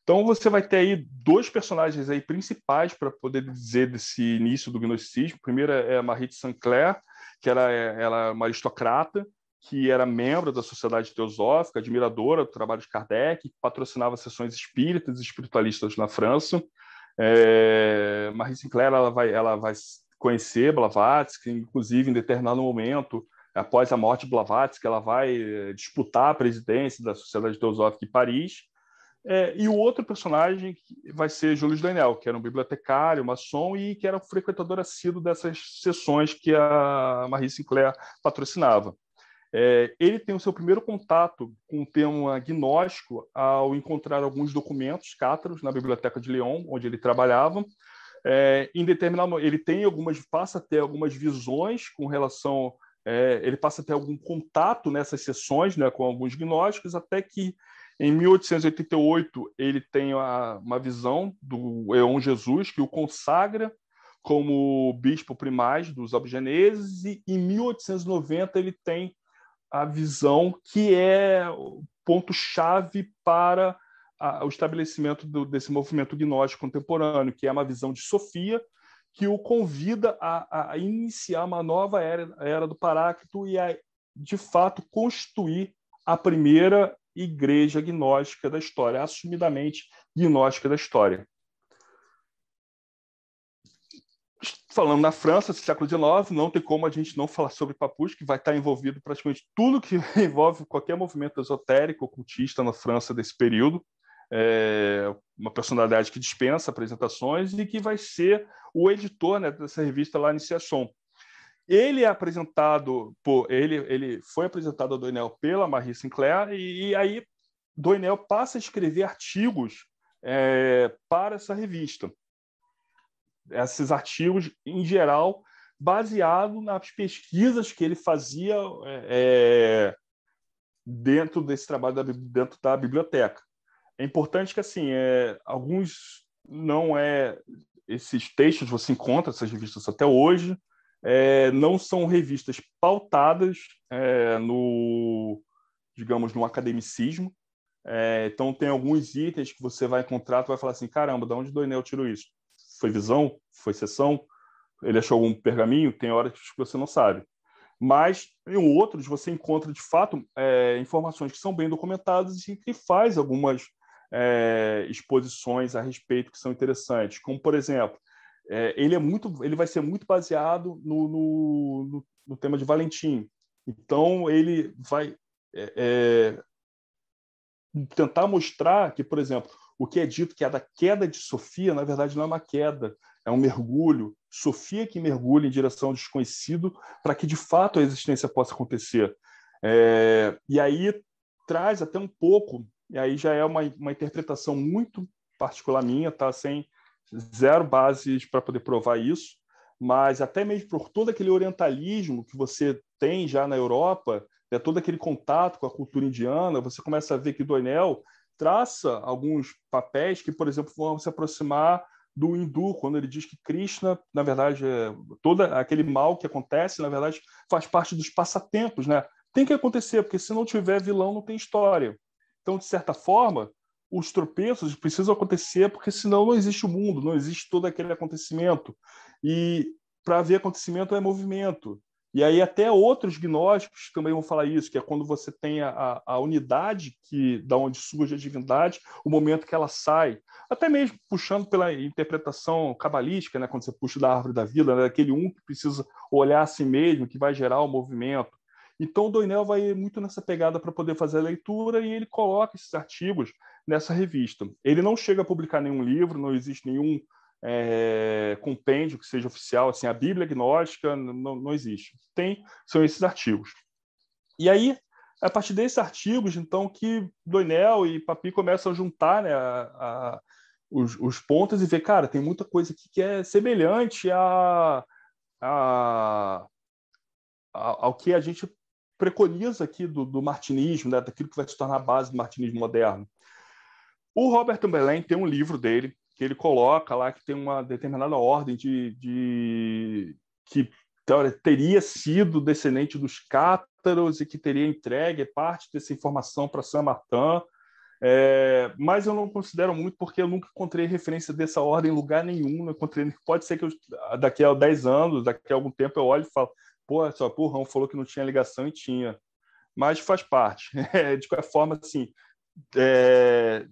Então você vai ter aí dois personagens aí principais para poder dizer desse início do gnosticismo. Primeiro é a Marie de Saint-Clair, que era ela é uma aristocrata, que era membro da Sociedade Teosófica, admiradora do trabalho de Kardec, patrocinava sessões espíritas e espiritualistas na França. É, Marie Sinclair ela vai, ela vai conhecer Blavatsky, inclusive em determinado momento, após a morte de Blavatsky, ela vai eh, disputar a presidência da Sociedade Teosófica em Paris. É, e o outro personagem vai ser Júlio Daniel, que era um bibliotecário, maçom e que era um frequentador assíduo dessas sessões que a Marie Sinclair patrocinava. É, ele tem o seu primeiro contato com o tema gnóstico ao encontrar alguns documentos cátaros na Biblioteca de Lyon, onde ele trabalhava, é, em determinado ele tem algumas passa a ter algumas visões com relação é, ele passa a ter algum contato nessas sessões né, com alguns gnósticos até que em 1888 ele tem uma visão do Eon Jesus que o consagra como bispo primaz dos albigeneses e em 1890 ele tem a visão que é o ponto-chave para a, o estabelecimento do, desse movimento gnóstico contemporâneo, que é uma visão de Sofia, que o convida a, a iniciar uma nova era, era do Paráclito e a, de fato, constituir a primeira igreja gnóstica da história, assumidamente gnóstica da história. Falando na França, século XIX, não tem como a gente não falar sobre Papus, que vai estar envolvido praticamente tudo que envolve qualquer movimento esotérico, ocultista na França desse período é, uma personalidade que dispensa apresentações e que vai ser o editor né, dessa revista La Iniciação. Ele é apresentado por ele, ele foi apresentado a Doinel pela Marie Sinclair e, e aí Doinel passa a escrever artigos é, para essa revista. Esses artigos, em geral, baseado nas pesquisas que ele fazia é, dentro desse trabalho da, dentro da biblioteca. É importante que assim, é, alguns não é esses textos você encontra essas revistas até hoje é, não são revistas pautadas é, no digamos no academicismo. É, então tem alguns itens que você vai encontrar tu vai falar assim caramba de onde Doinel tirou isso? Foi visão? Foi sessão? Ele achou algum pergaminho? Tem horas que você não sabe. Mas em outros você encontra de fato é, informações que são bem documentadas e que faz algumas é, exposições a respeito que são interessantes, como por exemplo, é, ele é muito, ele vai ser muito baseado no, no, no tema de Valentim. Então ele vai é, é, tentar mostrar que, por exemplo, o que é dito que é da queda de Sofia, na verdade não é uma queda, é um mergulho. Sofia que mergulha em direção ao desconhecido para que de fato a existência possa acontecer. É, e aí traz até um pouco e aí já é uma, uma interpretação muito particular minha, tá? Sem zero bases para poder provar isso, mas até mesmo por todo aquele orientalismo que você tem já na Europa, né, todo aquele contato com a cultura indiana, você começa a ver que Doinel traça alguns papéis que, por exemplo, vão se aproximar do hindu, quando ele diz que Krishna, na verdade, é, todo aquele mal que acontece, na verdade, faz parte dos passatempos, né? Tem que acontecer, porque se não tiver vilão, não tem história. Então, de certa forma, os tropeços precisam acontecer, porque senão não existe o mundo, não existe todo aquele acontecimento. E para haver acontecimento é movimento. E aí até outros gnósticos também vão falar isso, que é quando você tem a, a unidade que da onde surge a divindade, o momento que ela sai. Até mesmo puxando pela interpretação cabalística, né, quando você puxa da árvore da vida, né, aquele um que precisa olhar a si mesmo, que vai gerar o movimento. Então, o Doinel vai muito nessa pegada para poder fazer a leitura e ele coloca esses artigos nessa revista. Ele não chega a publicar nenhum livro, não existe nenhum é, compêndio que seja oficial, assim, a Bíblia gnóstica não, não existe. Tem, são esses artigos. E aí, a partir desses artigos, então, que Doinel e Papi começam a juntar né, a, a, os, os, pontos e ver, cara, tem muita coisa aqui que é semelhante a, a, ao que a gente preconiza aqui do, do martinismo, né, daquilo que vai se tornar a base do martinismo moderno. O Robert Tambelin tem um livro dele que ele coloca lá que tem uma determinada ordem de, de que teria sido descendente dos cátaros e que teria entregue parte dessa informação para Saint Martin, é, mas eu não considero muito porque eu nunca encontrei referência dessa ordem em lugar nenhum. Não encontrei, pode ser que eu, daqui a 10 anos, daqui a algum tempo, eu olhe e falo, pô, só, o Rão falou que não tinha ligação e tinha. Mas faz parte. de qualquer forma, assim, é,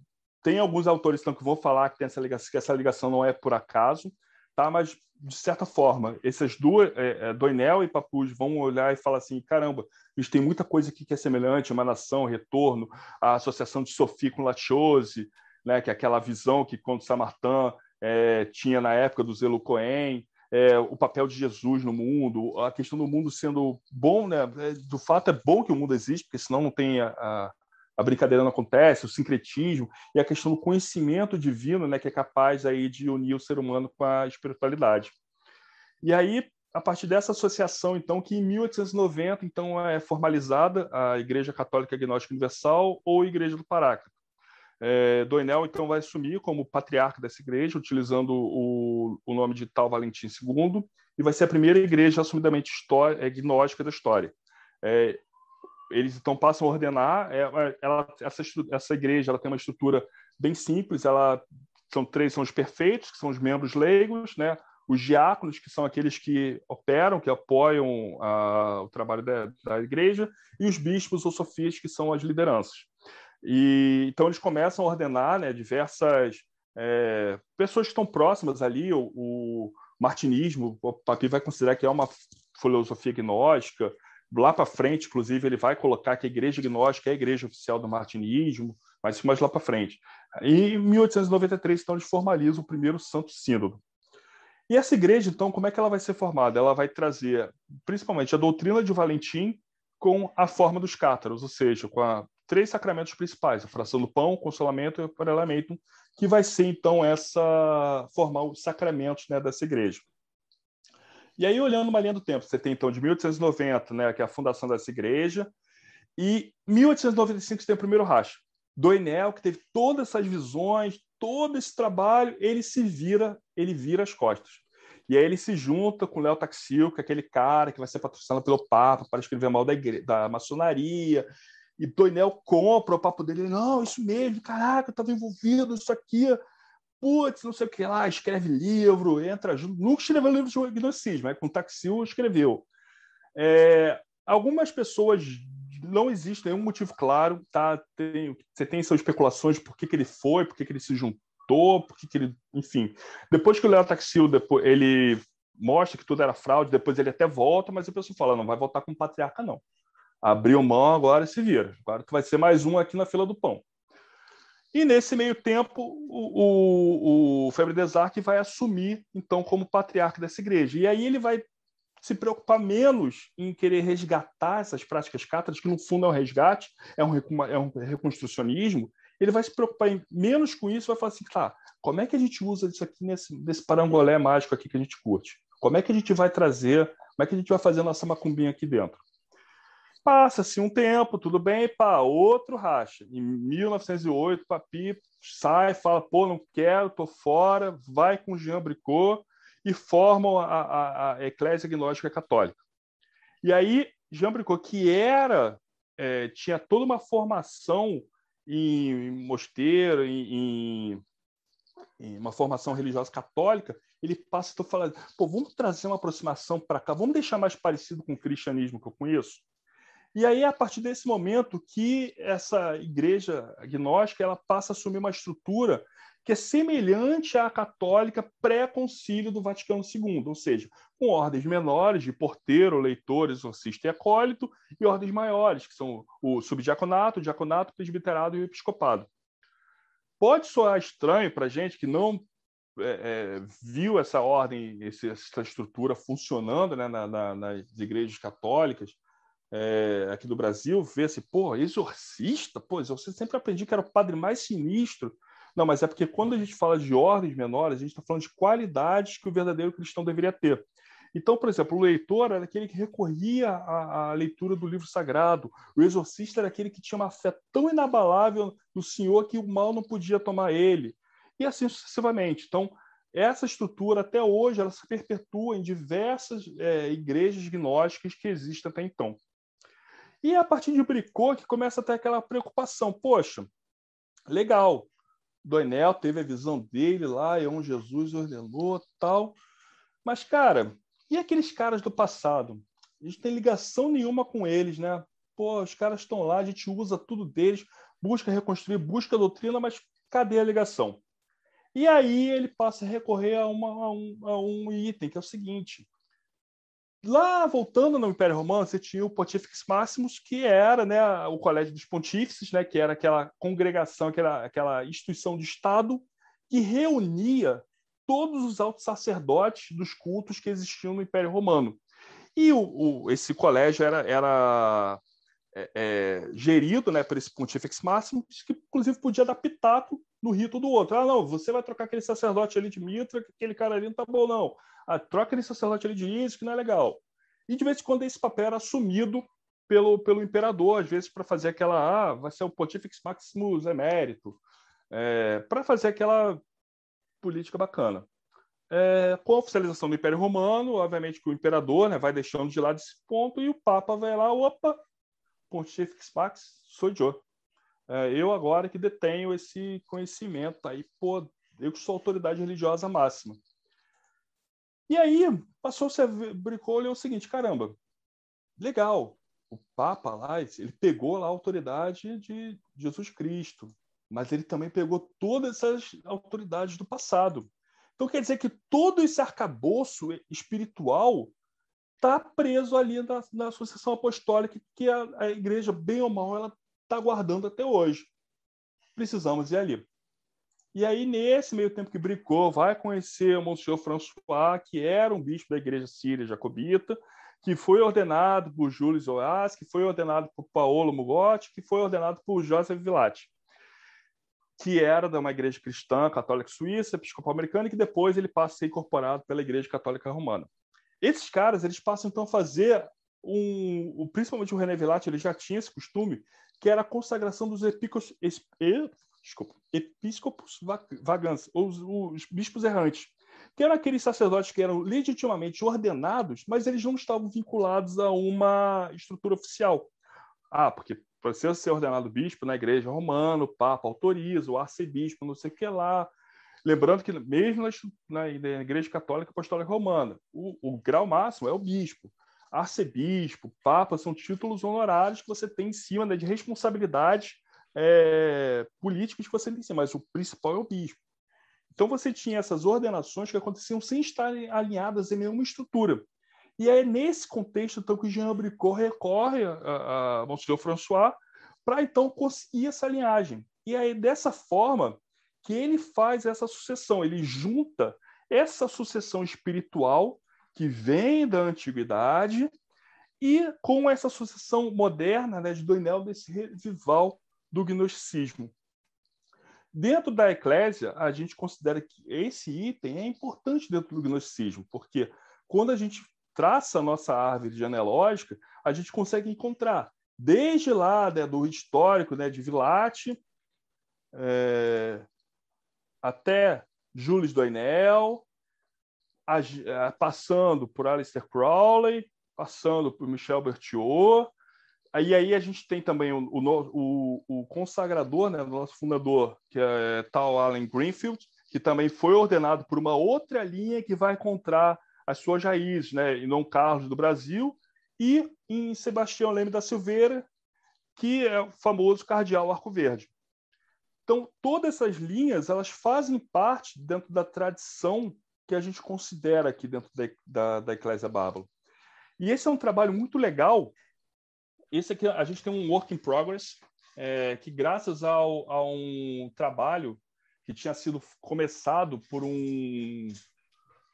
tem alguns autores então, que vão falar que, tem essa ligação, que essa ligação não é por acaso, tá? mas, de certa forma, essas duas, é, é, Doinel e Papus, vão olhar e falar assim: caramba, a gente tem muita coisa aqui que é semelhante, emanação, retorno, a associação de Sophie com Latiose, né, que é aquela visão que, quando Samartin é, tinha na época do Zelo Cohen, é, o papel de Jesus no mundo, a questão do mundo sendo bom, né? É, do fato é bom que o mundo existe, porque senão não tem a, a, a, brincadeira não acontece, o sincretismo e a questão do conhecimento divino, né? Que é capaz aí de unir o ser humano com a espiritualidade. E aí, a partir dessa associação, então, que em 1890 então é formalizada a Igreja Católica Agnóstica Universal ou Igreja do Paráclito. É, Doinel, então, vai assumir como patriarca dessa igreja, utilizando o, o nome de Tal Valentim II, e vai ser a primeira igreja assumidamente é, gnóstica da história. É, eles então passam a ordenar. É, é, ela, essa, essa igreja ela tem uma estrutura bem simples. Ela são três são os perfeitos, que são os membros leigos, né? Os diáconos, que são aqueles que operam, que apoiam a, o trabalho da, da igreja, e os bispos ou sofias, que são as lideranças. E então eles começam a ordenar né, diversas é, pessoas que estão próximas ali. O, o martinismo, o Papi vai considerar que é uma filosofia gnóstica. Lá para frente, inclusive, ele vai colocar que a igreja gnóstica é a igreja oficial do martinismo, mas mais lá para frente. E em 1893, então, eles formalizam o primeiro Santo Sínodo. E essa igreja, então, como é que ela vai ser formada? Ela vai trazer, principalmente, a doutrina de Valentim com a forma dos cátaros, ou seja, com a três sacramentos principais, a fração do pão, o consolamento e o paralelamento, que vai ser então essa formar os sacramentos né, dessa igreja. E aí olhando uma linha do tempo, você tem então de 1890, né, que é a fundação dessa igreja, e 1895 você tem o primeiro racha. Doinel, que teve todas essas visões, todo esse trabalho, ele se vira, ele vira as costas. E aí ele se junta com Léo Taxil, que é aquele cara que vai ser patrocinado pelo Papa para escrever mal da, igreja, da maçonaria, e Doinel compra o papo dele, não, isso mesmo, caraca, eu estava envolvido, isso aqui, putz, não sei o que lá, escreve livro, entra junto. Nunca escreveu livro de gnosticismo, mas com Taxil escreveu. É, algumas pessoas não existe nenhum motivo claro, tá? Tem, você tem suas especulações por que, que ele foi, por que, que ele se juntou, por que, que ele. Enfim. Depois que o Léo Taxil depois, ele mostra que tudo era fraude, depois ele até volta, mas a pessoa fala: não vai voltar como patriarca, não abriu mão agora se vira. Agora tu vai ser mais um aqui na fila do pão. E nesse meio tempo, o, o, o Febre Desarque vai assumir, então, como patriarca dessa igreja. E aí ele vai se preocupar menos em querer resgatar essas práticas cátaras, que no fundo é um resgate, é um, é um reconstrucionismo. Ele vai se preocupar em, menos com isso, vai falar assim, tá, como é que a gente usa isso aqui nesse, nesse parangolé mágico aqui que a gente curte? Como é que a gente vai trazer, como é que a gente vai fazer a nossa macumbinha aqui dentro? Passa-se um tempo, tudo bem, pá, outro racha. Em 1908, Papi sai, fala, pô, não quero, tô fora, vai com Jean Bricot e formam a, a, a Eclésia Gnóstica Católica. E aí, Jean Bricot, que era, é, tinha toda uma formação em mosteiro, em, em, em uma formação religiosa católica, ele passa, estou falando, pô, vamos trazer uma aproximação para cá, vamos deixar mais parecido com o cristianismo que eu conheço? E aí, a partir desse momento que essa igreja agnóstica ela passa a assumir uma estrutura que é semelhante à católica pré-concílio do Vaticano II, ou seja, com ordens menores de porteiro, leitor, exorcista e acólito, e ordens maiores, que são o subdiaconato, o diaconato, o presbiterado e o episcopado. Pode soar estranho para gente que não é, é, viu essa ordem, essa estrutura funcionando né, na, na, nas igrejas católicas, é, aqui do Brasil vê assim, pô, exorcista? Pô, eu sempre aprendi que era o padre mais sinistro. Não, mas é porque quando a gente fala de ordens menores, a gente está falando de qualidades que o verdadeiro cristão deveria ter. Então, por exemplo, o leitor era aquele que recorria à, à, leitura do livro sagrado. O exorcista era aquele que tinha uma fé tão inabalável no Senhor que o mal não podia tomar ele. E assim sucessivamente. Então, essa estrutura, até hoje, ela se perpetua em diversas é, igrejas gnósticas que existem até então. E é a partir de Bricô que começa a ter aquela preocupação. Poxa, legal, Doinel teve a visão dele lá, e um Jesus ordenou, tal. Mas, cara, e aqueles caras do passado? A gente tem ligação nenhuma com eles, né? Pô, os caras estão lá, a gente usa tudo deles, busca reconstruir, busca doutrina, mas cadê a ligação? E aí ele passa a recorrer a, uma, a, um, a um item, que é o seguinte: Lá, voltando no Império Romano, você tinha o Pontifex Maximus, que era né, o Colégio dos Pontífices, né, que era aquela congregação, aquela, aquela instituição de Estado que reunia todos os altos sacerdotes dos cultos que existiam no Império Romano. E o, o, esse colégio era, era é, é, gerido né, por esse Pontifex Maximus, que inclusive podia dar pitaco no rito do outro. Ah, não, você vai trocar aquele sacerdote ali de Mitra, aquele cara ali não tá bom, não a troca de sacerdote de isso que não é legal. E de vez em quando esse papel era assumido pelo, pelo imperador, às vezes para fazer aquela, ah, vai ser o Pontifex Maximus Emérito. é, para fazer aquela política bacana. É, com a oficialização do Império Romano, obviamente que o imperador né, vai deixando de lado esse ponto e o Papa vai lá, opa, Pontifex Pax, sou eu. É, eu agora que detenho esse conhecimento aí, pô, eu que sou autoridade religiosa máxima. E aí passou-se a bricou é o seguinte, caramba, legal, o Papa lá, ele pegou lá a autoridade de Jesus Cristo, mas ele também pegou todas essas autoridades do passado. Então quer dizer que todo esse arcabouço espiritual está preso ali na, na sucessão apostólica que a, a, igreja, bem ou mal, ela está guardando até hoje. Precisamos ir ali. E aí, nesse meio tempo que bricou, vai conhecer o Monsenhor François, que era um bispo da igreja síria jacobita, que foi ordenado por Júlio Oás, que foi ordenado por Paolo Mugotti, que foi ordenado por Joseph Villati que era de uma igreja cristã católica suíça, episcopal americana, e que depois ele passa a ser incorporado pela igreja católica romana. Esses caras, eles passam então a fazer um, principalmente o René Villati, ele já tinha esse costume, que era a consagração dos epicos, desculpa, episcopos vagans, os, os bispos errantes, que eram aqueles sacerdotes que eram legitimamente ordenados, mas eles não estavam vinculados a uma estrutura oficial. Ah, porque para você ser ordenado bispo na igreja romana, o Papa autoriza, o arcebispo, não sei o que lá. Lembrando que, mesmo na, na Igreja Católica Apostólica Romana, o, o, grau máximo é o bispo. Arcebispo, Papa são títulos honorários que você tem em cima né, de responsabilidades é, políticas que você tem mas o principal é o bispo. Então você tinha essas ordenações que aconteciam sem estar alinhadas em nenhuma estrutura. E é nesse contexto então, que Jean Bricot recorre a, a François para então conseguir essa linhagem. E aí, dessa forma, que ele faz essa sucessão, ele junta essa sucessão espiritual que vem da antiguidade e com essa sucessão moderna né, de Doinel desse revival do gnosticismo. Dentro da eclésia, a gente considera que esse item é importante dentro do gnosticismo, porque quando a gente traça a nossa árvore genealógica, a gente consegue encontrar, desde lá né, do histórico né, de Vilate, é, até Jules Doinel, a, a, é, passando por Alistair Crowley, passando por Michel Berthiaud, Aí, aí a gente tem também o, o, o consagrador, né, nosso fundador, que é Tal Allen Greenfield, que também foi ordenado por uma outra linha que vai encontrar as suas raízes, né, em Dom Carlos do Brasil e em Sebastião Leme da Silveira, que é o famoso cardeal Arco Verde. Então, todas essas linhas elas fazem parte dentro da tradição que a gente considera aqui dentro da, da, da Eclésia Bárbara. E esse é um trabalho muito legal. Esse aqui a gente tem um work in progress, é, que graças ao, a um trabalho que tinha sido começado por um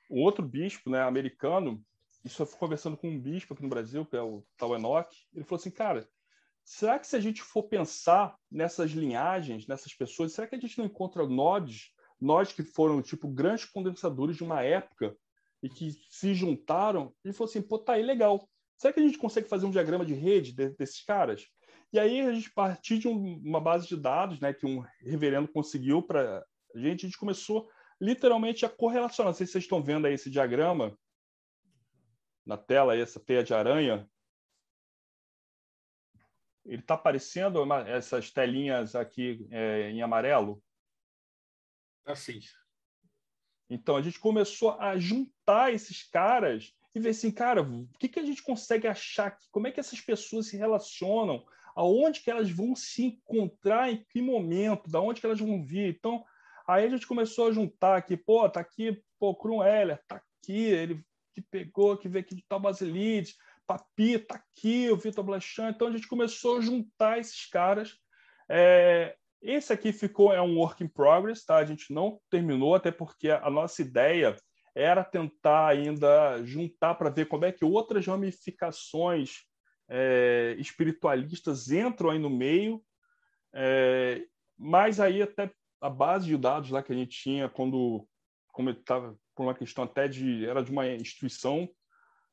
outro bispo, né, americano, isso eu fui conversando com um bispo aqui no Brasil, que é o tal Enoch, ele falou assim, cara, será que se a gente for pensar nessas linhagens, nessas pessoas, será que a gente não encontra nós, nós que foram, tipo, grandes condensadores de uma época e que se juntaram? Ele falou assim, pô, tá aí, legal. Será que a gente consegue fazer um diagrama de rede desses caras? E aí a gente, partir de um, uma base de dados, né, que um reverendo conseguiu para a gente, a gente começou literalmente a correlacionar. Não sei se vocês estão vendo aí esse diagrama na tela, essa teia de aranha. Ele está aparecendo essas telinhas aqui é, em amarelo? Assim. Então, a gente começou a juntar esses caras e ver assim, cara, o que, que a gente consegue achar? Como é que essas pessoas se relacionam? Aonde que elas vão se encontrar? Em que momento? Da onde que elas vão vir? Então, Aí a gente começou a juntar aqui, pô, tá aqui, pô, Krueller, tá aqui, ele que pegou, que veio aqui de tal Basilides, Papi, tá aqui, o Vitor Blachan. Então a gente começou a juntar esses caras. É, esse aqui ficou, é um work in progress, tá? A gente não terminou, até porque a nossa ideia era tentar ainda juntar para ver como é que outras ramificações é, espiritualistas entram aí no meio. É, mas aí até a base de dados lá que a gente tinha quando como estava por uma questão até de era de uma instituição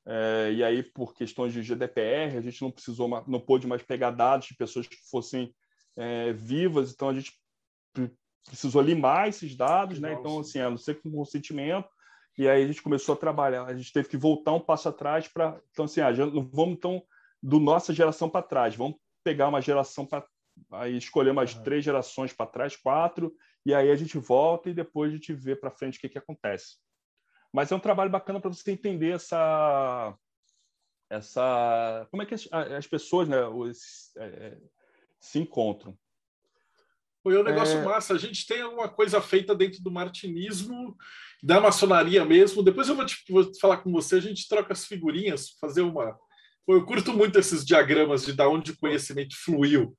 é, e aí por questões de GDPR a gente não precisou não pôde mais pegar dados de pessoas que fossem é, vivas então a gente precisou limar esses dados, né? Então, assim, a não ser com consentimento. E aí a gente começou a trabalhar. A gente teve que voltar um passo atrás para. Então, assim, ah, não vamos então do nossa geração para trás. Vamos pegar uma geração para aí escolher umas uhum. três gerações para trás, quatro, e aí a gente volta e depois a gente vê para frente o que, que acontece. Mas é um trabalho bacana para você entender essa essa como é que as, as pessoas né, os, é, é se encontram. Foi um negócio é... massa. A gente tem alguma coisa feita dentro do martinismo, da maçonaria mesmo. Depois eu vou, te, vou falar com você, a gente troca as figurinhas, fazer uma. Eu curto muito esses diagramas de da onde o conhecimento fluiu.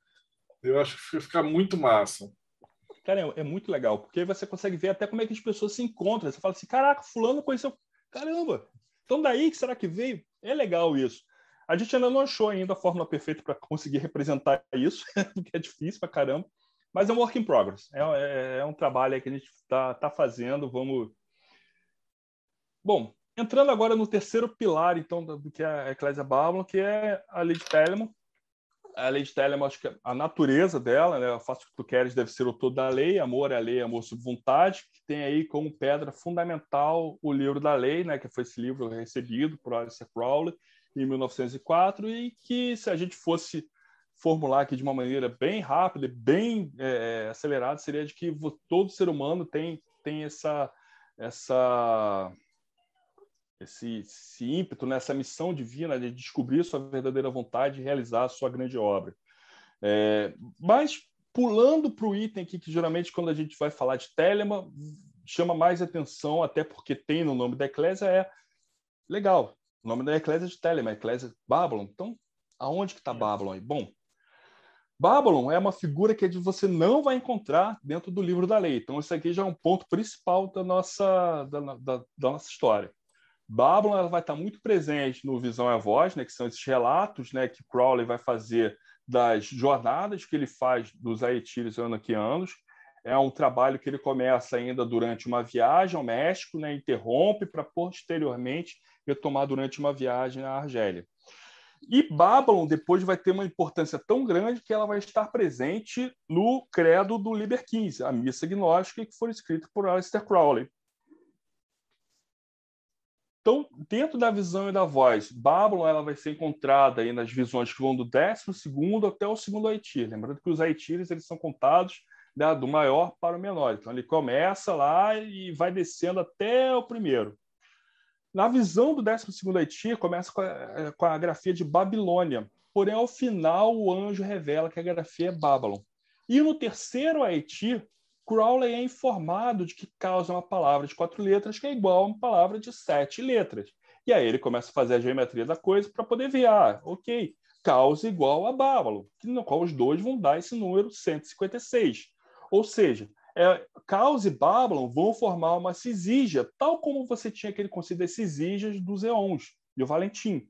Eu acho que fica muito massa. Cara, é, é, muito legal, porque aí você consegue ver até como é que as pessoas se encontram. Você fala assim, caraca, fulano conheceu. Caramba! Então daí que será que veio? É legal isso. A gente ainda não achou ainda a fórmula perfeita para conseguir representar isso, porque é difícil para caramba. Mas é um work in progress. É, é, é um trabalho que a gente está tá fazendo. Vamos. Bom, entrando agora no terceiro pilar, então, do que é a Eclésia Babylon, que é a lei de Telemann. A lei de Telemann, acho que a natureza dela, né? Faço o que tu queres deve ser o todo da lei. Amor é a lei, amor sob vontade, que tem aí como pedra fundamental o livro da lei, né? Que foi esse livro recebido por Alistair Crowley em 1904 e que se a gente fosse formular aqui de uma maneira bem rápida, bem é, é, acelerada, seria de que todo ser humano tem, tem essa, essa, esse, esse ímpeto, né, essa missão divina de descobrir sua verdadeira vontade e realizar a sua grande obra. É, mas, pulando para o item aqui, que geralmente quando a gente vai falar de Telema, chama mais atenção, até porque tem no nome da Eclésia, é legal, o nome da Eclésia é de Telema, Eclésia Babylon. Então, aonde que está Babylon aí? Bom, Babylon é uma figura que você não vai encontrar dentro do livro da lei. Então, esse aqui já é um ponto principal da nossa, da, da, da nossa história. Babylon ela vai estar muito presente no Visão e a Voz, né, que são esses relatos né, que Crowley vai fazer das jornadas que ele faz dos Aetiros anaquianos. É um trabalho que ele começa ainda durante uma viagem ao México, né, interrompe para posteriormente retomar durante uma viagem à Argélia. E Babylon depois vai ter uma importância tão grande que ela vai estar presente no credo do Liber 15, a missa gnóstica que foi escrita por Aleister Crowley. Então, dentro da visão e da voz, Babylon ela vai ser encontrada aí nas visões que vão do 12 até o segundo Haiti. Lembrando que os Haitirs eles são contados né, do maior para o menor. Então, ele começa lá e vai descendo até o primeiro. Na visão do 12 Haiti, começa com a, com a grafia de Babilônia, porém, ao final, o anjo revela que a grafia é Babylon. E no terceiro Haiti, Crowley é informado de que causa uma palavra de quatro letras que é igual a uma palavra de sete letras. E aí ele começa a fazer a geometria da coisa para poder ver, ah, ok, causa igual a Babylon, no qual os dois vão dar esse número 156. Ou seja, é, Caos e Babylon vão formar uma cisígia, tal como você tinha aquele conceito das cisígias dos Eons, e o Valentim.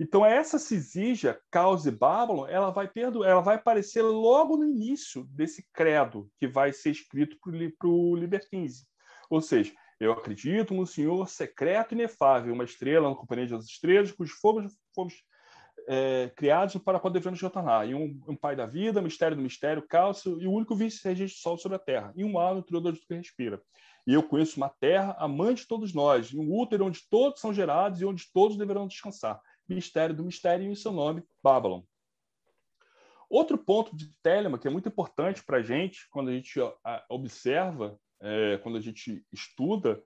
Então, essa cisígia, Caos e Babylon, ela vai, perdo, ela vai aparecer logo no início desse credo que vai ser escrito para o Liber 15. Ou seja, eu acredito no Senhor secreto e inefável, uma estrela na companhia das estrelas, cujos fogos fomos é, criados para quando devemos retornar. E um, um, pai da vida, mistério do mistério, cálcio, e o único vice-regente do sol sobre a terra. E um ar de tudo que respira. E eu conheço uma terra, amante de todos nós, e um útero onde todos são gerados e onde todos deverão descansar. Mistério do mistério e o seu nome, Babylon. Outro ponto de Telema que é muito importante para a gente, quando a gente observa, é, quando a gente estuda,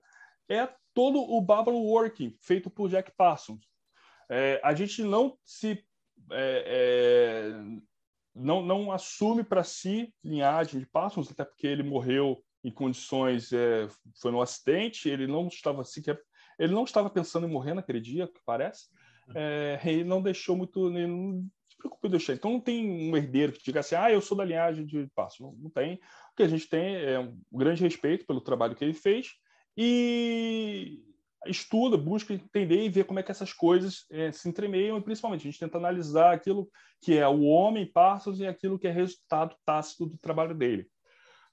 é todo o Babylon Working, feito por Jack Parsons. É, a gente não se é, é, não, não assume para si linhagem de Parsons, até porque ele morreu em condições é, foi no acidente, ele não estava sequer ele não estava pensando em morrer naquele dia, que parece. É, ele não deixou muito, não se preocupe em deixar. Então não tem um herdeiro que diga assim, ah, eu sou da linhagem de Parsons. Não, não tem. O que a gente tem é um grande respeito pelo trabalho que ele fez e estuda, busca entender e ver como é que essas coisas é, se entremeiam e principalmente a gente tenta analisar aquilo que é o homem Parsons e aquilo que é resultado tácito do trabalho dele.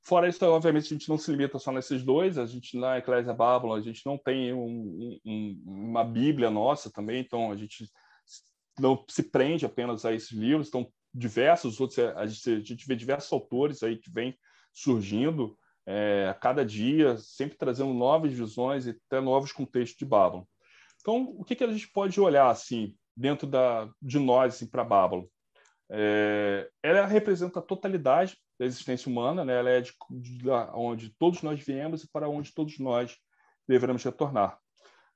Fora isso, obviamente, a gente não se limita só nesses dois. A gente, na Eclésia Babylon, a gente não tem um, um, uma Bíblia nossa também, então a gente não se prende apenas a esses livros. Então, diversos outros, a gente, a gente vê diversos autores aí que vêm surgindo é, a cada dia, sempre trazendo novas visões e até novos contextos de Babylon. Então, o que, que a gente pode olhar assim dentro da, de nós assim, para Babylon? É, ela representa a totalidade da existência humana, né? ela é de, de onde todos nós viemos e para onde todos nós devemos retornar.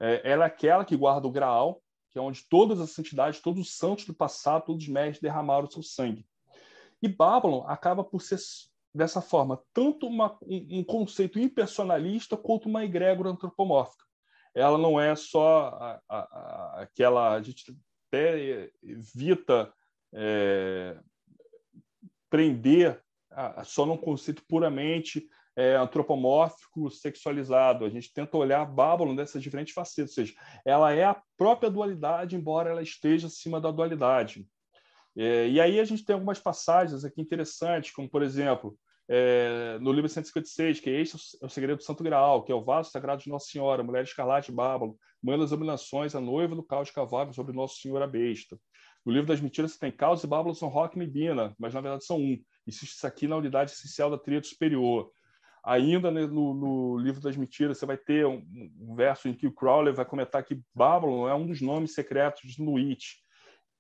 É, ela é aquela que guarda o Graal, que é onde todas as entidades, todos os santos do passado, todos os mestres derramaram o seu sangue. E Babylon acaba por ser dessa forma tanto uma, um, um, conceito impersonalista quanto uma egrégora antropomórfica. Ela não é só a, a, a, aquela a gente até evita é, prender só num conceito puramente é, antropomórfico, sexualizado. A gente tenta olhar Babylon dessas diferentes facetas, ou seja, ela é a própria dualidade, embora ela esteja acima da dualidade. É, e aí a gente tem algumas passagens aqui interessantes, como, por exemplo, é, no livro 156, que este é o segredo do Santo Graal, que é o vaso sagrado de Nossa Senhora, mulher escarlate Bábalo, mãe das abominações, a noiva do caos cavalo sobre Nosso Senhor a besta. No livro das mentiras você tem caos e Bábalo são rock e medina, mas na verdade são um. Isso aqui na unidade essencial da tríade superior. Ainda no, no, livro das mentiras, você vai ter um, um, verso em que o Crowley vai comentar que Babylon é um dos nomes secretos de Nuit.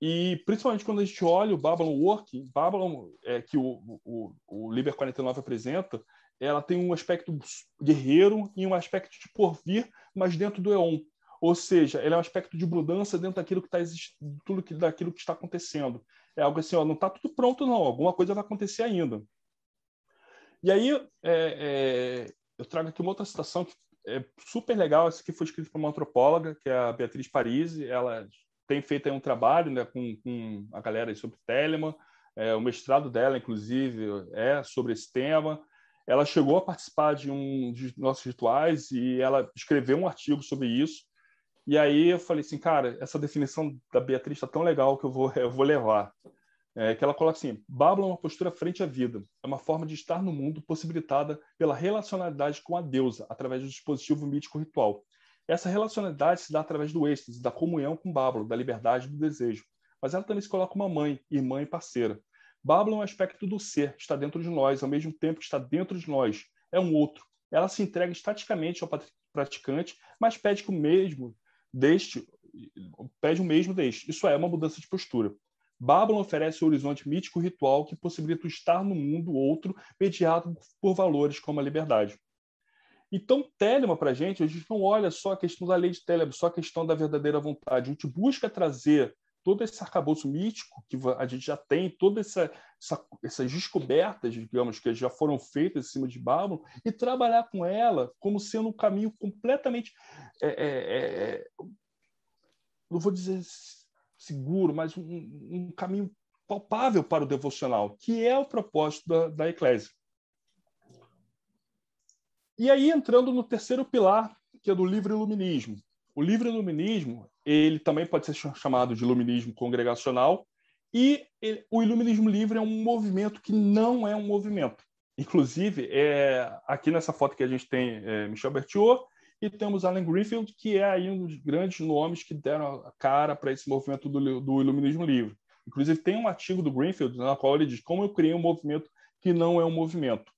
E principalmente quando a gente olha o Babylon Working, Babylon, é, que o, o, o Liber 49 apresenta, ela tem um aspecto guerreiro e um aspecto de porvir, mas dentro do Eon. Ou seja, ele é um aspecto de mudança dentro daquilo que está tudo que, daquilo que está acontecendo. É algo assim, ó, não está tudo pronto não, alguma coisa vai acontecer ainda. E aí é, é, eu trago aqui uma outra citação que é super legal, essa que foi escrita por uma antropóloga, que é a Beatriz Parisi, ela tem feito um trabalho né, com, com a galera sobre Telemann, é, o mestrado dela, inclusive, é sobre esse tema. Ela chegou a participar de um de nossos rituais e ela escreveu um artigo sobre isso. E aí eu falei assim, cara, essa definição da Beatriz está tão legal que eu vou, eu vou levar é, que ela coloca assim: Babylon é uma postura frente à vida, é uma forma de estar no mundo possibilitada pela relacionalidade com a deusa, através do dispositivo mítico ritual. Essa relacionalidade se dá através do êxtase, da comunhão com Babylon, da liberdade do desejo. Mas ela também se coloca uma mãe, irmã e parceira. Babylon é um aspecto do ser, está dentro de nós, ao mesmo tempo que está dentro de nós. É um outro. Ela se entrega estaticamente ao praticante, mas pede que o mesmo deste pede o mesmo deste. Isso é uma mudança de postura. Babylon oferece um horizonte mítico ritual que possibilita o estar no mundo outro mediado por valores como a liberdade. Então, Telema, para a gente, a gente não olha só a questão da lei de Telema, só a questão da verdadeira vontade. A gente busca trazer todo esse arcabouço mítico que a gente já tem, todas essa, essa, essas descobertas, digamos, que já foram feitas em cima de Babylon, e trabalhar com ela como sendo um caminho completamente. É, é, é, não vou dizer seguro, mas um, um caminho palpável para o devocional, que é o propósito da, da Eclésia. E aí, entrando no terceiro pilar, que é do livre iluminismo. O livre iluminismo, ele também pode ser chamado de iluminismo congregacional, e ele, o iluminismo livre é um movimento que não é um movimento. Inclusive, é, aqui nessa foto que a gente tem é, Michel Bertiot, e temos Allen Greenfield, que é aí um dos grandes nomes que deram a cara para esse movimento do, do iluminismo livre. Inclusive, tem um artigo do Greenfield na qual ele diz como eu criei um movimento que não é um movimento.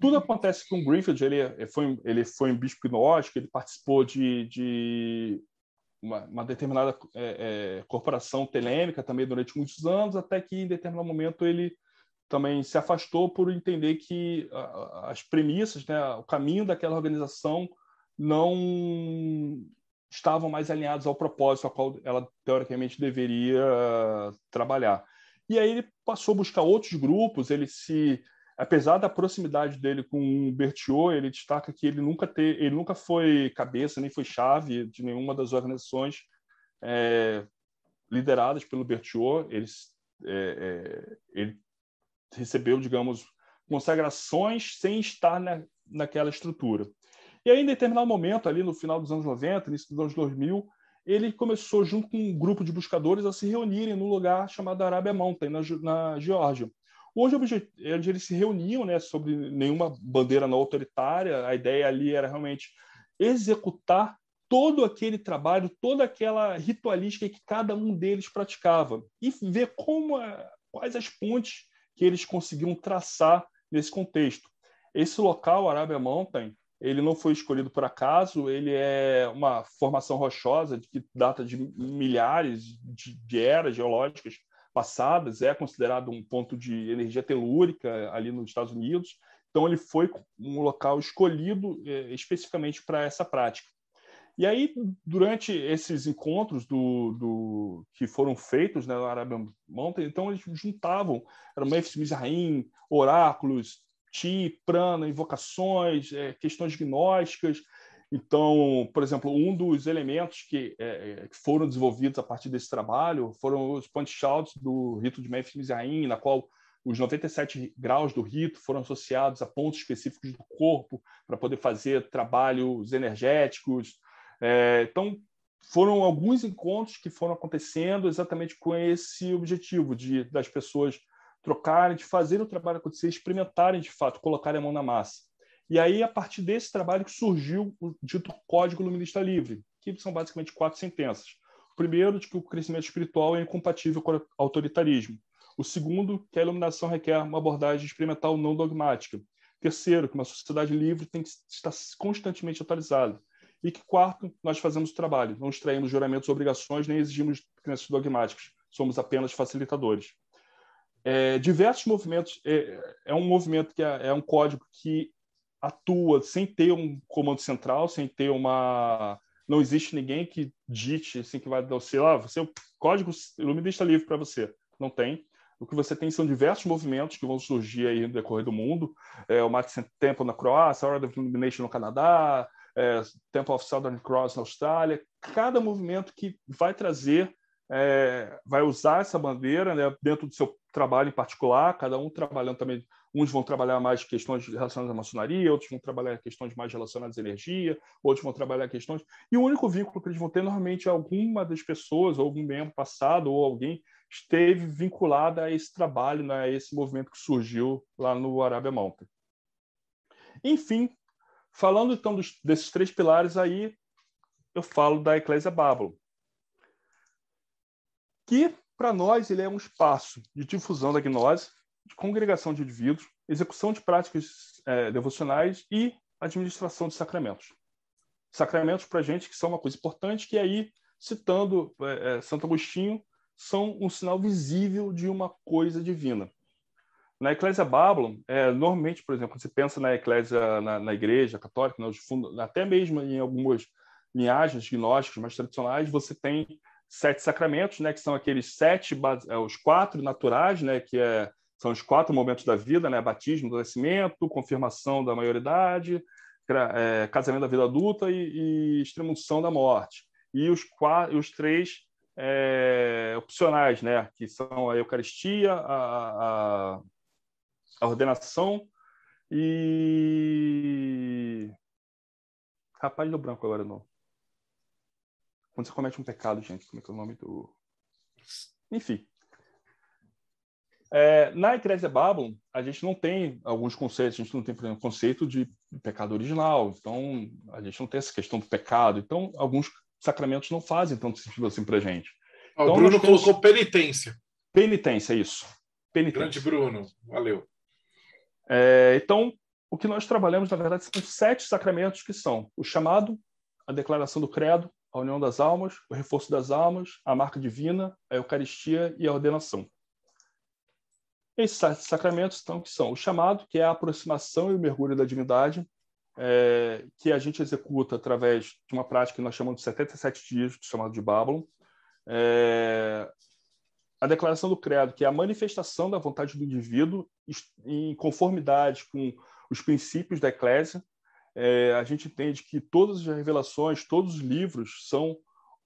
Tudo acontece com o Greenfield, ele é, foi, ele foi um bispo gnóstico, ele participou de, de uma, uma, determinada é, é, corporação telêmica também durante muitos anos, até que em determinado momento ele também se afastou por entender que as premissas, né, o caminho daquela organização não estavam mais alinhados ao propósito ao qual ela teoricamente deveria trabalhar. E aí ele passou a buscar outros grupos, ele se apesar da proximidade dele com o Bertiot, ele destaca que ele nunca te, ele nunca foi cabeça nem foi chave de nenhuma das organizações é, lideradas pelo Bertiot. Ele, é, é, ele recebeu, digamos, consagrações sem estar na, naquela estrutura. E aí, em determinado momento, ali no final dos anos 90, início dos anos 2000, ele começou, junto com um grupo de buscadores, a se reunirem num lugar chamado Arábia Mountain, na, na Geórgia. Hoje, onde eles se reuniam, né, sobre nenhuma bandeira não autoritária, a ideia ali era realmente executar todo aquele trabalho, toda aquela ritualística que cada um deles praticava e ver como quais as pontes que eles conseguiam traçar nesse contexto. Esse local, Arábia Mountain, ele não foi escolhido por acaso, ele é uma formação rochosa que data de milhares de, de eras geológicas passadas, é considerado um ponto de energia telúrica ali nos Estados Unidos. Então, ele foi um local escolhido é, especificamente para essa prática. E aí, durante esses encontros do, do que foram feitos né, na Arábia Mountain, então eles juntavam, eram Memphis Mizraim, oráculos, ti, prana, invocações, é, questões gnósticas. Então, por exemplo, um dos elementos que, é, que foram desenvolvidos a partir desse trabalho foram os punch shouts do rito de Memphis Mizraim, na qual os 97 graus do rito foram associados a pontos específicos do corpo para poder fazer trabalhos energéticos. É, então, foram alguns encontros que foram acontecendo exatamente com esse objetivo de das pessoas trocarem, de fazer o trabalho acontecer, experimentarem de fato, colocarem a mão na massa. E aí, a partir desse trabalho que surgiu o dito Código Luminista Livre, que são basicamente quatro sentenças. O primeiro, de que o crescimento espiritual é incompatível com o autoritarismo. O segundo, que a iluminação requer uma abordagem experimental não dogmática. Terceiro, que uma sociedade livre tem que estar constantemente atualizada. E que quarto, nós fazemos o trabalho, não extraímos juramentos ou obrigações, nem exigimos crenças dogmáticas. Somos apenas facilitadores. É, diversos movimentos, é, é, um movimento que é, é um código que atua sem ter um comando central, sem ter uma não existe ninguém que dite assim que vai dar seu, é o código iluminista livre para você. Não tem. O que você tem são diversos movimentos que vão surgir aí no decorrer do mundo. É, o Max Temple na Croácia, a Order of Illumination no Canadá, é, Temple of Southern Cross na Austrália. Cada movimento que vai trazer, é, vai usar essa bandeira né, dentro do seu trabalho em particular, cada um trabalhando também. Uns vão trabalhar mais questões relacionadas à maçonaria, outros vão trabalhar questões mais relacionadas à energia, outros vão trabalhar questões. E o único vínculo que eles vão ter normalmente é alguma das pessoas, ou algum membro passado, ou alguém esteve vinculada a esse trabalho, né, a esse movimento que surgiu lá no Arábia Mountain. Enfim, falando então dos, desses três pilares aí, eu falo da Eclésia Babylon, que para nós ele é um espaço de difusão da gnose, de congregação de indivíduos, execução de práticas é, devocionais e administração de sacramentos. Sacramentos para a gente que são uma coisa importante, que aí, citando é, é Santo Agostinho, são um sinal visível de uma coisa divina. Na Eclésia Babylon, é, normalmente, por exemplo, você pensa na Eclésia, na, na Igreja Católica, né, até mesmo em algumas linhagens gnósticas mais tradicionais, você tem sete sacramentos, né, que são aqueles sete, é, os quatro naturais, né, que é, são os quatro momentos da vida, né, batismo do nascimento, confirmação da maioridade, é, casamento da vida adulta e, e extremunção da morte. E os, quatro, os três é, opcionais, né? que são a Eucaristia, a, a, a ordenação e. Rapaz do branco agora não. Quando você comete um pecado, gente, como é que é o nome do. Enfim. É, na Eclésia Babylon, a gente não tem alguns conceitos, a gente não tem, por exemplo, o conceito de pecado original, então a gente não tem essa questão do pecado. Então, alguns sacramentos não fazem tanto sentido assim para gente. Ó, então, o Bruno temos... colocou penitência. Penitência, isso. Penitência. Grande Bruno, valeu. É, então, o que nós trabalhamos, na verdade, são sete sacramentos que são o chamado, a declaração do credo, a união das almas, o reforço das almas, a marca divina, a Eucaristia e a ordenação. Esses sacramentos então, que são o chamado, que é a aproximação e o mergulho da divindade, é, que a gente executa através de uma prática que nós chamamos de 77 dias, chamado de Babylon. É, a declaração do credo, que é a manifestação da vontade do indivíduo em conformidade com os princípios da eclésia. É, a gente entende que todas as revelações, todos os livros são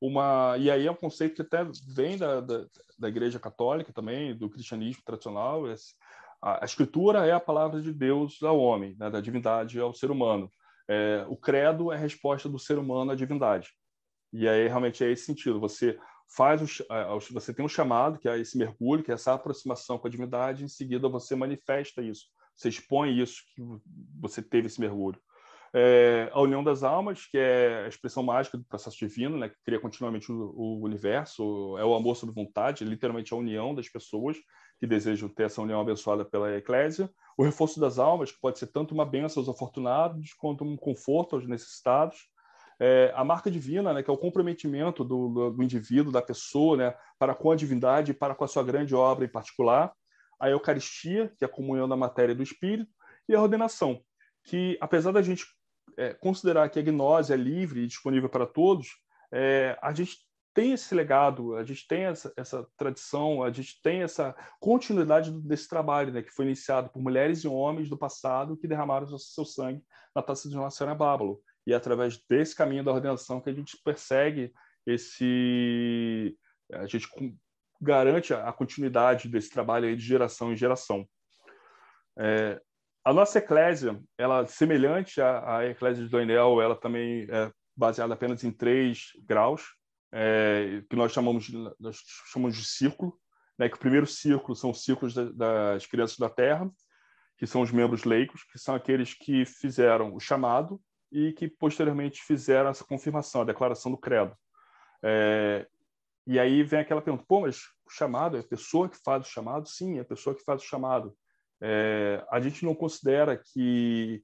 uma... E aí é um conceito que até vem da, da, da Igreja Católica também, do cristianismo tradicional, esse, a, a escritura é a palavra de Deus ao homem, né, da divindade ao ser humano. É, o credo é a resposta do ser humano à divindade. E aí realmente é esse sentido. Você faz o, você tem um chamado que é esse mergulho, que é essa aproximação com a divindade. Em seguida você manifesta isso. Você expõe isso que você teve esse mergulho. É, a união das almas, que é a expressão mágica do processo divino, né, que cria continuamente o, o universo, é o amor sob vontade, literalmente a união das pessoas que desejam ter essa união abençoada pela Eclésia, o reforço das almas, que pode ser tanto uma bênção aos afortunados quanto um conforto aos necessitados, é, a marca divina, né, que é o comprometimento do, do, indivíduo, da pessoa, né, para com a divindade e para com a sua grande obra em particular, a Eucaristia, que é a comunhão da matéria e do espírito, e a ordenação, que apesar da gente é, considerar que a gnose é livre e disponível para todos, é, a gente tem esse legado, a gente tem essa, essa, tradição, a gente tem essa continuidade desse trabalho, né, que foi iniciado por mulheres e homens do passado que derramaram o seu sangue na taça de Nossa Bábalo. E é através desse caminho da ordenação que a gente persegue esse. A gente garante a continuidade desse trabalho de geração em geração. É, a nossa eclésia, ela semelhante à, à eclésia de Doinel, ela também é baseada apenas em três graus, é, que nós chamamos, nós chamamos de círculo, né, que o primeiro círculo são os círculos da, das crianças da Terra, que são os membros leigos, que são aqueles que fizeram o chamado e que posteriormente fizeram essa confirmação, a declaração do credo. É, e aí vem aquela pergunta: pô, mas o chamado é a pessoa que faz o chamado? Sim, é a pessoa que faz o chamado. É, a gente não considera que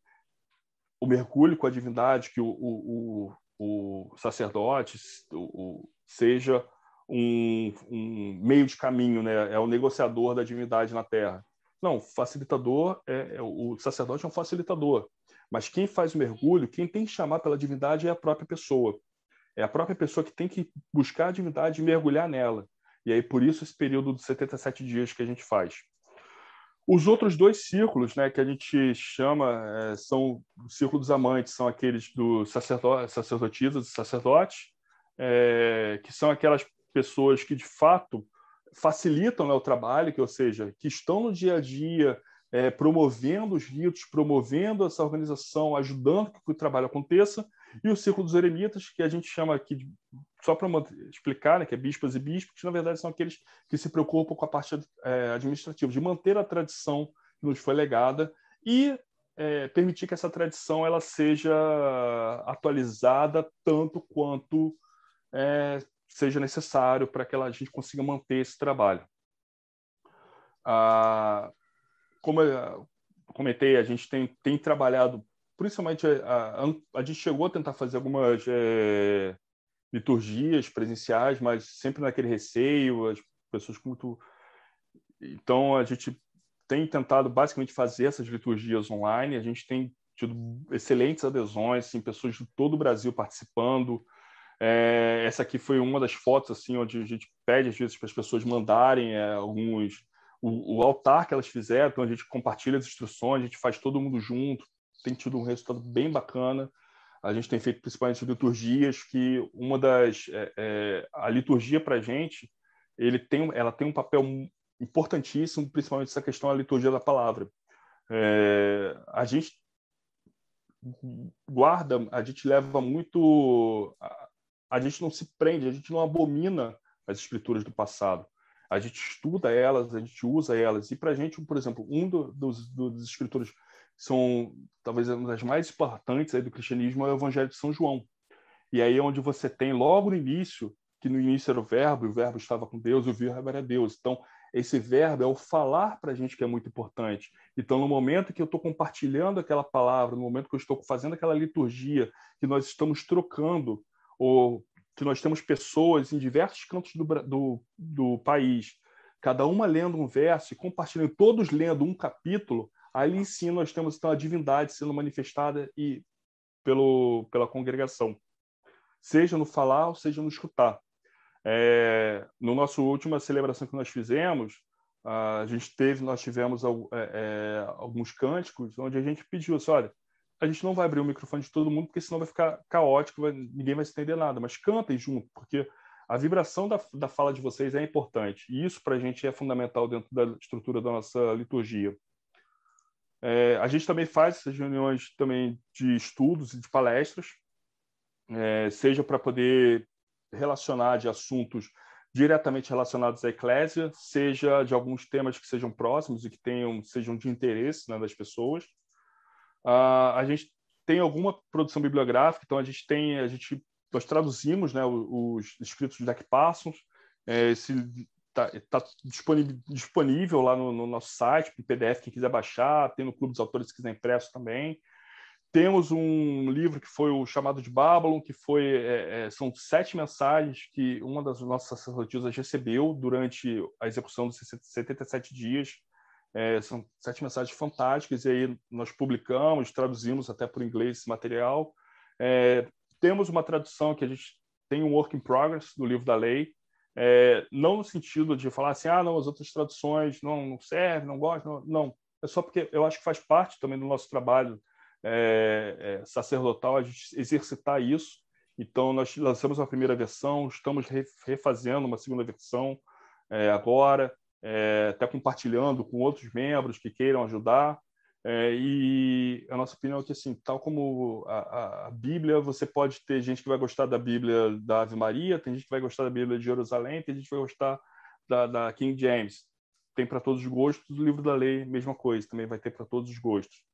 o mergulho com a divindade, que o, o, o sacerdote o, seja um, um, meio de caminho, né? é o negociador da divindade na Terra. Não, facilitador é, é, o sacerdote é um facilitador, mas quem faz o mergulho, quem tem que chamar pela divindade é a própria pessoa. É a própria pessoa que tem que buscar a divindade e mergulhar nela. E aí por isso esse período de 77 dias que a gente faz. Os outros dois círculos, né, que a gente chama, é, são o círculo dos amantes, são aqueles do sacerdote, sacerdotisas e sacerdotes, é, que são aquelas pessoas que de fato facilitam né, o trabalho, que ou seja, que estão no dia a dia é, promovendo os ritos, promovendo essa organização, ajudando que o trabalho aconteça, e o Círculo dos Eremitas, que a gente chama aqui, de, só para explicar, né, que é bispas e bispos, que na verdade são aqueles que se preocupam com a parte é, administrativa, de manter a tradição que nos foi legada e é, permitir que essa tradição ela seja atualizada tanto quanto é, seja necessário para que a gente consiga manter esse trabalho. Ah, como eu comentei, a gente tem, tem trabalhado principalmente a, a, a, gente chegou a tentar fazer algumas é, liturgias presenciais, mas sempre naquele receio, as pessoas muito. Então a gente tem tentado basicamente fazer essas liturgias online. A gente tem tido excelentes adesões, assim, pessoas de todo o Brasil participando. É, essa aqui foi uma das fotos assim onde a gente pede às vezes para as pessoas mandarem é, alguns o, o, altar que elas fizeram, então a gente compartilha as instruções, a gente faz todo mundo junto, tem tido um resultado bem bacana. A gente tem feito principalmente liturgias, que uma das é, é, a liturgia para a gente, ele tem, ela tem um papel importantíssimo, principalmente essa questão da liturgia da palavra. É, a gente guarda, a gente leva muito, a, a gente não se prende, a gente não abomina as escrituras do passado a gente estuda elas, a gente usa elas. E para a gente, por exemplo, um do, dos, dos escritores são talvez uma das mais importantes aí do cristianismo é o Evangelho de São João. E aí é onde você tem logo no início, que no início era o verbo, e o verbo estava com Deus, e o verbo era Deus. Então, esse verbo é o falar para a gente que é muito importante. Então, no momento que eu estou compartilhando aquela palavra, no momento que eu estou fazendo aquela liturgia, que nós estamos trocando, ou que nós temos pessoas em diversos cantos do, do, do país, cada uma lendo um verso e compartilhando, todos lendo um capítulo, Ali sim nós temos então a divindade sendo manifestada e pelo, pela congregação, seja no falar ou seja no escutar. É, no nosso última celebração que nós fizemos, a gente teve, nós tivemos é, é, alguns cânticos onde a gente pediu assim, olha, a gente não vai abrir o microfone de todo mundo porque senão vai ficar caótico, vai, ninguém vai entender nada, mas cantem junto, porque a vibração da, da fala de vocês é importante e isso para a gente é fundamental dentro da estrutura da nossa liturgia. É, a gente também faz essas reuniões também de estudos e de palestras, é, seja para poder relacionar de assuntos diretamente relacionados à eclésia, seja de alguns temas que sejam próximos e que tenham sejam de interesse né, das pessoas. Uh, a gente tem alguma produção bibliográfica, então a gente tem a gente nós traduzimos né, os escritos de Jack Parsons. É, esse está tá disponível lá no, no nosso site, em PDF, quem quiser baixar, tem no Clube dos Autores se quiser impresso também. Temos um livro que foi o chamado de Babylon, que foi é, é, são sete mensagens que uma das nossas sacerdotisas recebeu durante a execução dos 77 dias. É, são sete mensagens fantásticas e aí nós publicamos, traduzimos até por inglês esse material. É, temos uma tradução que a gente tem um work in progress do livro da lei, é, não no sentido de falar assim, ah, não, as outras traduções não, não servem, não gosto, não, não. É só porque eu acho que faz parte também do nosso trabalho é, é, sacerdotal a gente exercitar isso. Então, nós lançamos a primeira versão, estamos refazendo uma segunda versão é, agora, é, até compartilhando com outros membros que queiram ajudar. É, e a nossa opinião é que, assim, tal como a, a, Bíblia, você pode ter gente que vai gostar da Bíblia da Ave Maria, tem gente que vai gostar da Bíblia de Jerusalém, tem gente que vai gostar da, da King James. Tem para todos os gostos. O livro da lei, mesma coisa, também vai ter para todos os gostos.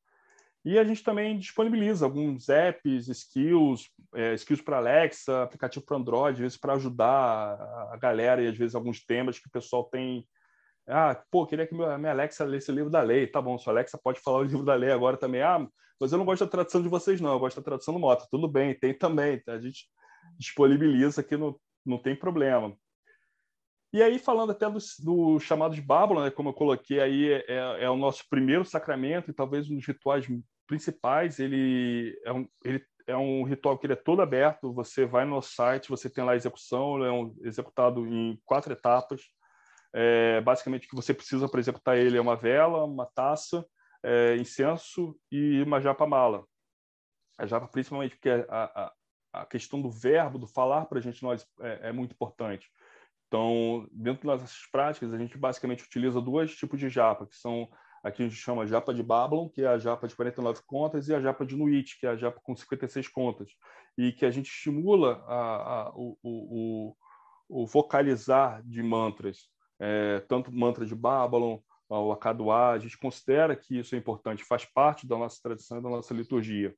E a gente também disponibiliza alguns apps, skills, é, skills para Alexa, aplicativo para Android, às vezes para ajudar a galera e às vezes alguns temas que o pessoal tem ah, pô, queria que a minha Alexa lesse o livro da lei. Tá bom, sua Alexa pode falar o livro da lei agora também. Ah, mas eu não gosto da tradução de vocês, não. Eu gosto da tradução do Mota. Tudo bem, tem também. Tá? A gente disponibiliza aqui, não, não tem problema. E aí, falando até do, do chamado de Bábula, né, como eu coloquei aí, é, é, é, o nosso primeiro sacramento e talvez um dos rituais principais. Ele é um, ele é um ritual que ele é todo aberto. Você vai no site, você tem lá a execução, ele é um, executado em quatro etapas. É, basicamente, o que você precisa para executar ele é uma vela, uma taça, é, incenso e uma japa-mala. A japa, principalmente, porque a, a, a, questão do verbo, do falar para a gente nós é, é, muito importante. Então, dentro das práticas, a gente basicamente utiliza dois tipos de japa, que são aqui a gente chama japa de Babylon, que é a japa de 49 contas, e a japa de Nuit, que é a japa com 56 contas. E que a gente estimula a, a, o, o, o, vocalizar de mantras é, tanto o mantra de Babylon, o Akaduá, a gente considera que isso é importante, faz parte da nossa tradição e da nossa liturgia.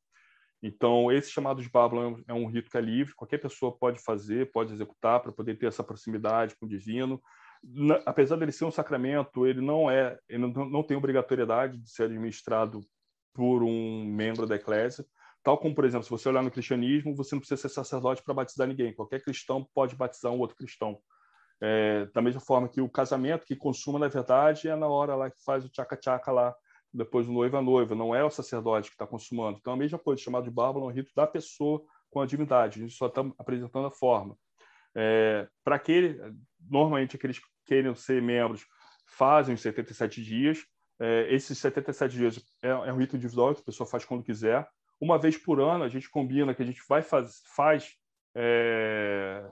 Então, esse chamado de Babylon é um rito que é livre, qualquer pessoa pode fazer, pode executar para poder ter essa proximidade com o divino. Na, apesar dele ser um sacramento, ele não é, ele não, não tem obrigatoriedade de ser administrado por um membro da eclésia. Tal como, por exemplo, se você olhar no cristianismo, você não precisa ser sacerdote para batizar ninguém. Qualquer cristão pode batizar um outro cristão. É, da mesma forma que o casamento que consuma, na verdade, é na hora lá que faz o tchaca-tchaca lá, depois do noivo a noiva, não é o sacerdote que está consumando. Então, a mesma coisa, chamado de bárbaro, é um rito da pessoa com a divindade. A gente só está apresentando a forma. É, Para aquele, normalmente, aqueles que querem ser membros fazem os 77 dias. É, esses 77 dias é, é, um rito individual que a pessoa faz quando quiser. Uma vez por ano, a gente combina que a gente vai faz, faz é,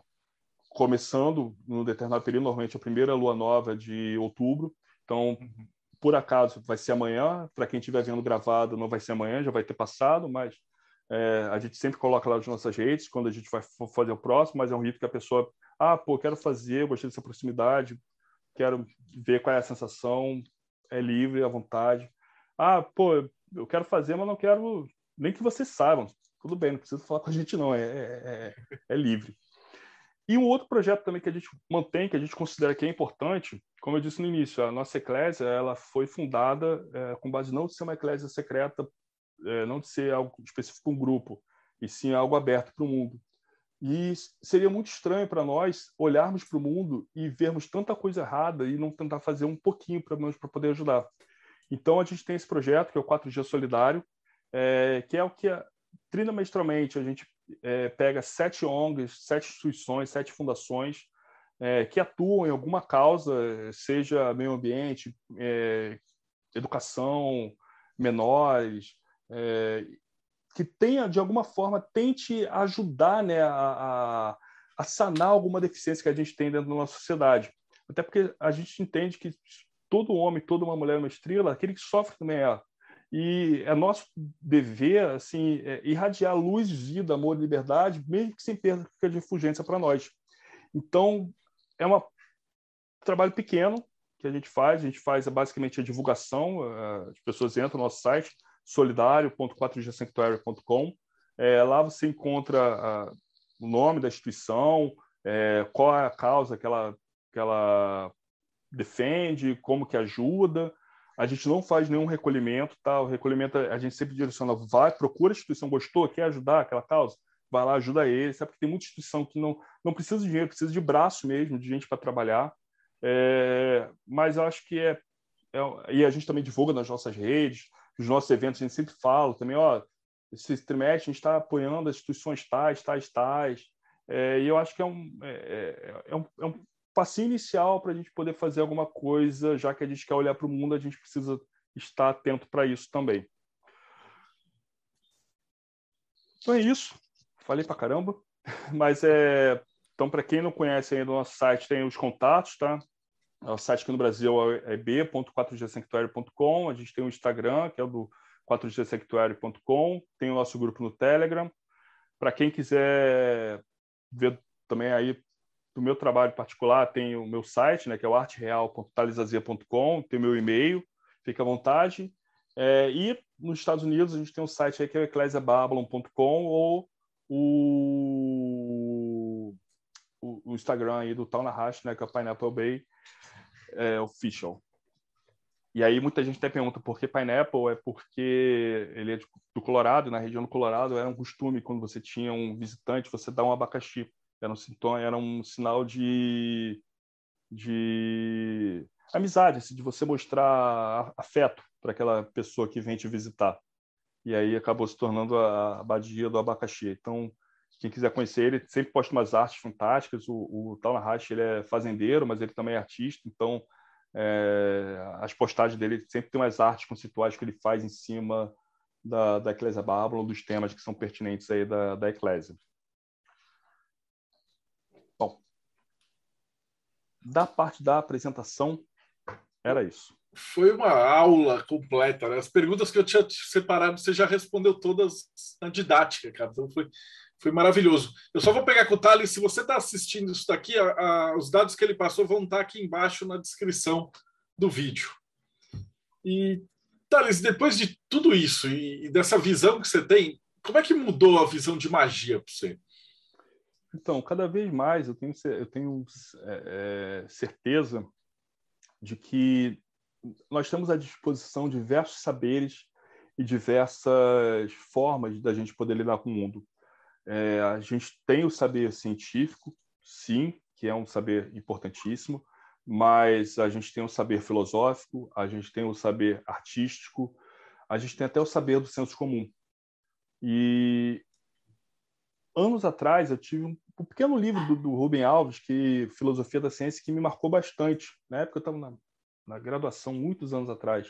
começando num determinado período, normalmente a primeira lua nova de outubro. Então, uhum. por acaso, vai ser amanhã. Para quem estiver vendo gravado, não vai ser amanhã, já vai ter passado, mas é, a gente sempre coloca lá nas nossas redes quando a gente vai fazer o próximo, mas é um rito que a pessoa, ah, pô, quero fazer, gostei dessa proximidade, quero ver qual é a sensação, é livre, à vontade. Ah, pô, eu quero fazer, mas não quero nem que vocês saibam. Tudo bem, não precisa falar com a gente, não, é, é, é, é livre. E um outro projeto também que a gente mantém, que a gente considera que é importante, como eu disse no início, a nossa eclésia ela foi fundada é, com base não de ser uma eclésia secreta, é, não de ser algo específico para um grupo, e sim algo aberto para o mundo. E seria muito estranho para nós olharmos para o mundo e vermos tanta coisa errada e não tentar fazer um pouquinho para poder ajudar. Então a gente tem esse projeto que é o 4 Dias Solidário, é, que é o que trimestralmente a gente é, pega sete ONGs, sete instituições, sete fundações é, que atuam em alguma causa, seja meio ambiente, é, educação, menores, é, que tenha, de alguma forma, tente ajudar né, a, a, sanar alguma deficiência que a gente tem dentro da nossa sociedade. Até porque a gente entende que todo homem, toda uma mulher, uma estrela, aquele que sofre também é e é nosso dever assim é, irradiar luz, vida, amor liberdade, mesmo que sem perda de refugência para nós. Então, é um trabalho pequeno que a gente faz, a gente faz basicamente a divulgação, é, as pessoas entram no nosso site, solidário.4gsanctuary.com, é, lá você encontra a, o nome da instituição, é, qual é a causa que ela que ela defende, como que ajuda. A gente não faz nenhum recolhimento, tá? O recolhimento a gente sempre direciona, vai, procura a instituição, gostou, quer ajudar aquela causa, vai lá, ajuda ele, sabe? Porque tem muita instituição que não, não precisa de dinheiro, precisa de braço mesmo, de gente para trabalhar. É, mas eu acho que é, é, E a gente também divulga nas nossas redes, nos nossos eventos, a gente sempre fala também, ó, esse trimestre a gente está apoiando as instituições tais, tais, tais. É, e eu acho que é um, é, é, é um, é um passinho inicial para a gente poder fazer alguma coisa, já que a gente quer olhar para o mundo, a gente precisa estar atento para isso também. Então é isso. Falei para caramba, mas é então para quem não conhece ainda o nosso site tem os contatos, tá? O site aqui no Brasil é b.4gsanctuary.com. A gente tem o Instagram, que é o do 4gsanctuary.com. Tem o nosso grupo no Telegram. Para quem quiser ver também aí do meu trabalho particular, tem o meu site, né, que é o artereal.talizazia.com, tem o meu e-mail, fica à vontade. É, e nos Estados Unidos a gente tem um site aí que é o ecclesiababylon.com ou o, o, o, Instagram aí do Tal Nahash, né, que é o Pineapple Bay é, Official. E aí muita gente até pergunta por que Pineapple, é porque ele é do Colorado, na região do Colorado era um costume quando você tinha um visitante, você dá um abacaxi. Era um sintoma, era um sinal de de amizade, assim, de você mostrar afeto para aquela pessoa que vem te visitar. E aí acabou se tornando a abadia do abacaxi. Então, quem quiser conhecer ele, sempre posta umas artes fantásticas. O, o Talnahash, ele é fazendeiro, mas ele também é artista. Então, é, as postagens dele sempre tem umas artes conceituais que ele faz em cima da, da Eclésia Babylon, dos temas que são pertinentes aí da, da Eclésia. Da parte da apresentação, era isso. Foi uma aula completa, né? As perguntas que eu tinha separado, você já respondeu todas na didática, cara. Então foi, foi maravilhoso. Eu só vou pegar com o Thales, se você está assistindo isso daqui, a, a, os dados que ele passou vão estar tá aqui embaixo na descrição do vídeo. E, Thales, depois de tudo isso e, e dessa visão que você tem, como é que mudou a visão de magia para você? Então, cada vez mais eu tenho, eu tenho é, é, certeza de que nós temos à disposição diversos saberes e diversas formas da gente poder lidar com o mundo. É, a gente tem o saber científico, sim, que é um saber importantíssimo, mas a gente tem o saber filosófico, a gente tem o saber artístico, a gente tem até o saber do senso comum. E anos atrás eu tive um, um pequeno livro do, do Rubem Alves, que Filosofia da Ciência, que me marcou bastante. Na época eu estava na, na graduação, muitos anos atrás.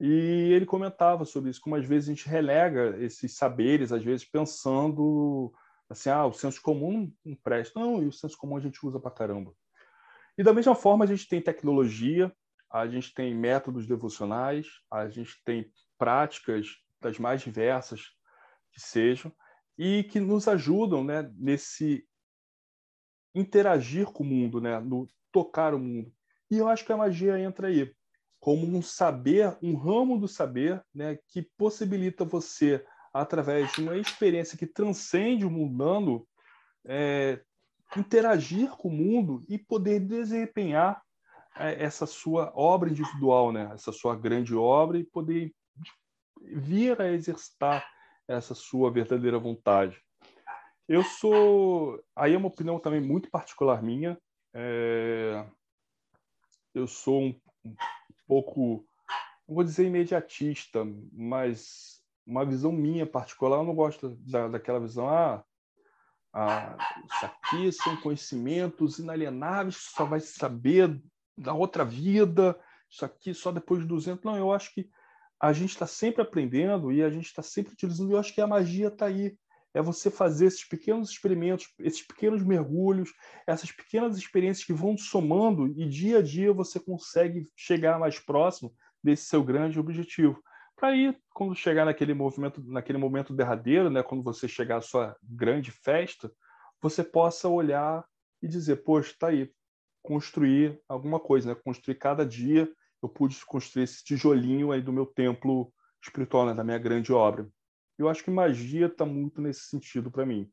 E ele comentava sobre isso, como às vezes a gente relega esses saberes, às vezes pensando assim, ah, o senso comum não presta. Não, e o senso comum a gente usa para caramba. E da mesma forma, a gente tem tecnologia, a gente tem métodos devocionais, a gente tem práticas das mais diversas que sejam, e que nos ajudam né, nesse interagir com o mundo, né, no tocar o mundo. E eu acho que a magia entra aí como um saber, um ramo do saber, né, que possibilita você, através de uma experiência que transcende o mundano, é, interagir com o mundo e poder desempenhar é, essa sua obra individual, né, essa sua grande obra e poder vir a exercitar essa sua verdadeira vontade. Eu sou, aí é uma opinião também muito particular minha. É, eu sou um, pouco, não vou dizer imediatista, mas uma visão minha particular. Eu não gosto da, daquela visão, ah, ah, isso aqui são conhecimentos inalienáveis, só vai saber da outra vida, isso aqui só depois de 200. Não, eu acho que a gente está sempre aprendendo e a gente está sempre utilizando, e eu acho que a magia está aí é você fazer esses pequenos experimentos, esses pequenos mergulhos, essas pequenas experiências que vão somando e dia a dia você consegue chegar mais próximo desse seu grande objetivo. Para aí, quando chegar naquele movimento, naquele momento derradeiro, né, quando você chegar à sua grande festa, você possa olhar e dizer, poxa, está aí, construir alguma coisa, né? Construir cada dia, eu pude construir esse tijolinho aí do meu templo espiritual, né? da minha grande obra. Eu acho que magia está muito nesse sentido para mim.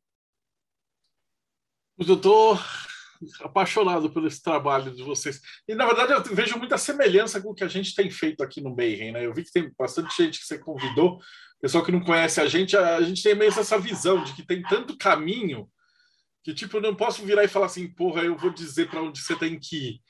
O doutor apaixonado por esse trabalho de vocês. E, na verdade, eu vejo muita semelhança com o que a gente tem feito aqui no Mayhem, né? Eu vi que tem bastante gente que você convidou, pessoal que não conhece a gente, a gente tem meio essa visão de que tem tanto caminho que, tipo, eu não posso virar e falar assim, porra, eu vou dizer para onde você tem que ir.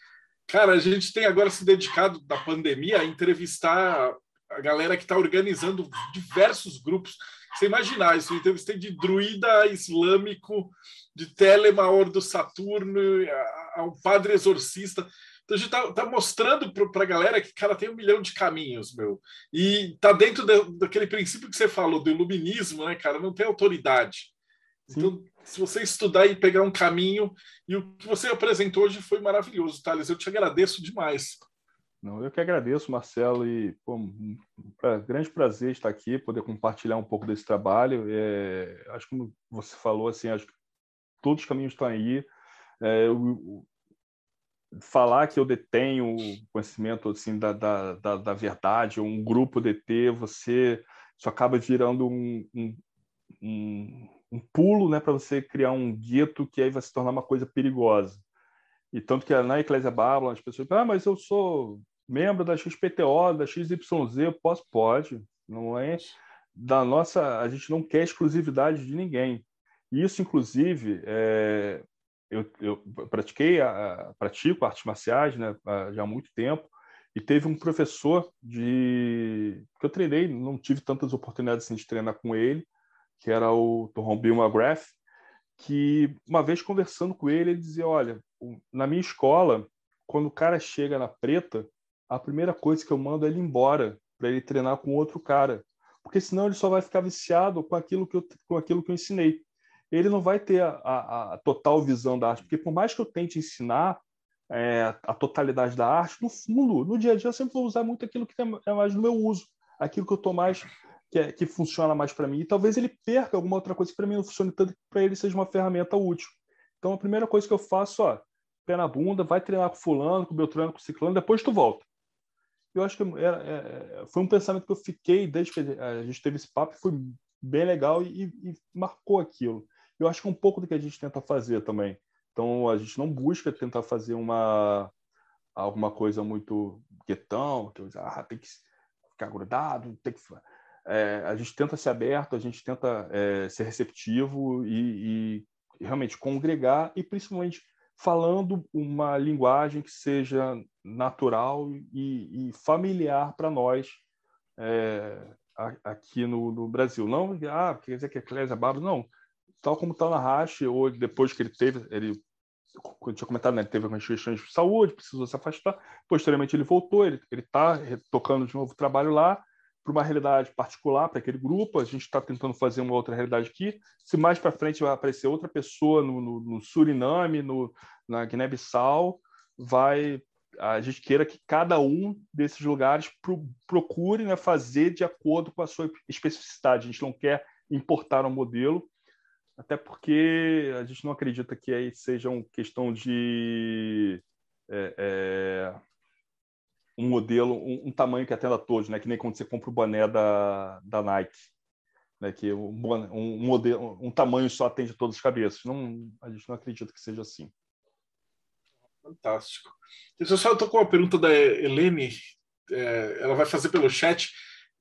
Cara, a gente tem agora se dedicado da pandemia a entrevistar a galera que está organizando diversos grupos. Você imaginar isso, eu entrevistei de druida islâmico, de telemaor do Saturno, ao padre exorcista. Então a gente está tá mostrando para a galera que, cara, tem um milhão de caminhos, meu. E tá dentro de, daquele princípio que você falou, do iluminismo, né, cara? Não tem autoridade. Então, se você estudar e pegar um caminho, e o que você apresentou hoje foi maravilhoso, Thales. Eu te agradeço demais. Não, eu que agradeço, Marcelo, e pô, um, grande prazer estar aqui, poder compartilhar um pouco desse trabalho. É, acho que como você falou, assim, acho que todos os caminhos estão aí. É, eu, falar que eu detenho conhecimento assim da, da, da, da verdade, um grupo DT, você isso acaba virando um, um, um, um pulo, né, para você criar um gueto que aí vai se tornar uma coisa perigosa. E tanto que na Eclésia Babylon as pessoas falam, ah, mas eu sou membro da XPTO, da XYZ, posso? Pode. Não é da nossa... A gente não quer exclusividade de ninguém. Isso, inclusive, é, eu, eu, pratiquei, a, pratico artes marciais né, já há muito tempo, e teve um professor de que eu treinei, não tive tantas oportunidades assim, de treinar com ele, que era o Tom Bill McGrath, que uma vez conversando com ele, ele dizia, olha, na minha escola, quando o cara chega na preta, a primeira coisa que eu mando é ele embora para ele treinar com outro cara, porque senão ele só vai ficar viciado com aquilo que eu, com aquilo que eu ensinei. Ele não vai ter a, a, a total visão da arte, porque por mais que eu tente ensinar é, a totalidade da arte, no fundo, no dia a dia, eu sempre vou usar muito aquilo que é mais no meu uso, aquilo que eu estou mais que, é, que funciona mais para mim. E talvez ele perca alguma outra coisa que para mim não funcione tanto, que para ele seja uma ferramenta útil. Então, a primeira coisa que eu faço, ó, pé na bunda, vai treinar com fulano, com Beltrano, com ciclano, depois tu volta. Eu acho que era, é, foi um pensamento que eu fiquei desde que a gente teve esse papo, foi bem legal e, e, marcou aquilo. Eu acho que é um pouco do que a gente tenta fazer também. Então, a gente não busca tentar fazer uma alguma coisa muito guetão, que ah, tem que ficar grudado, tem que é, a gente tenta ser aberto, a gente tenta é, ser receptivo e, e, realmente congregar e principalmente falando uma linguagem que seja natural e, e familiar para nós é, aqui no, no, Brasil. Não, ah, quer dizer que a Clésia Barros, não. Tal como está na Rache, ou depois que ele teve, ele eu tinha comentado, né, ele teve algumas questões de saúde, precisou se afastar. Posteriormente, ele voltou, ele está tocando de novo trabalho lá para uma realidade particular, para aquele grupo. A gente está tentando fazer uma outra realidade aqui. Se mais para frente vai aparecer outra pessoa no, no, no Suriname, no, na Guiné-Bissau, vai a gente queira que cada um desses lugares pro, procure né, fazer de acordo com a sua especificidade. A gente não quer importar um modelo, até porque a gente não acredita que aí seja uma questão de é, é, um modelo, um, um, tamanho que atenda a todos, né? Que nem quando você compra o boné da, da Nike, né? Que um, um modelo, um tamanho só atende a todas as cabeças. Não, a gente não acredita que seja assim. Fantástico. Eu só estou com uma pergunta da Helene, é, ela vai fazer pelo chat.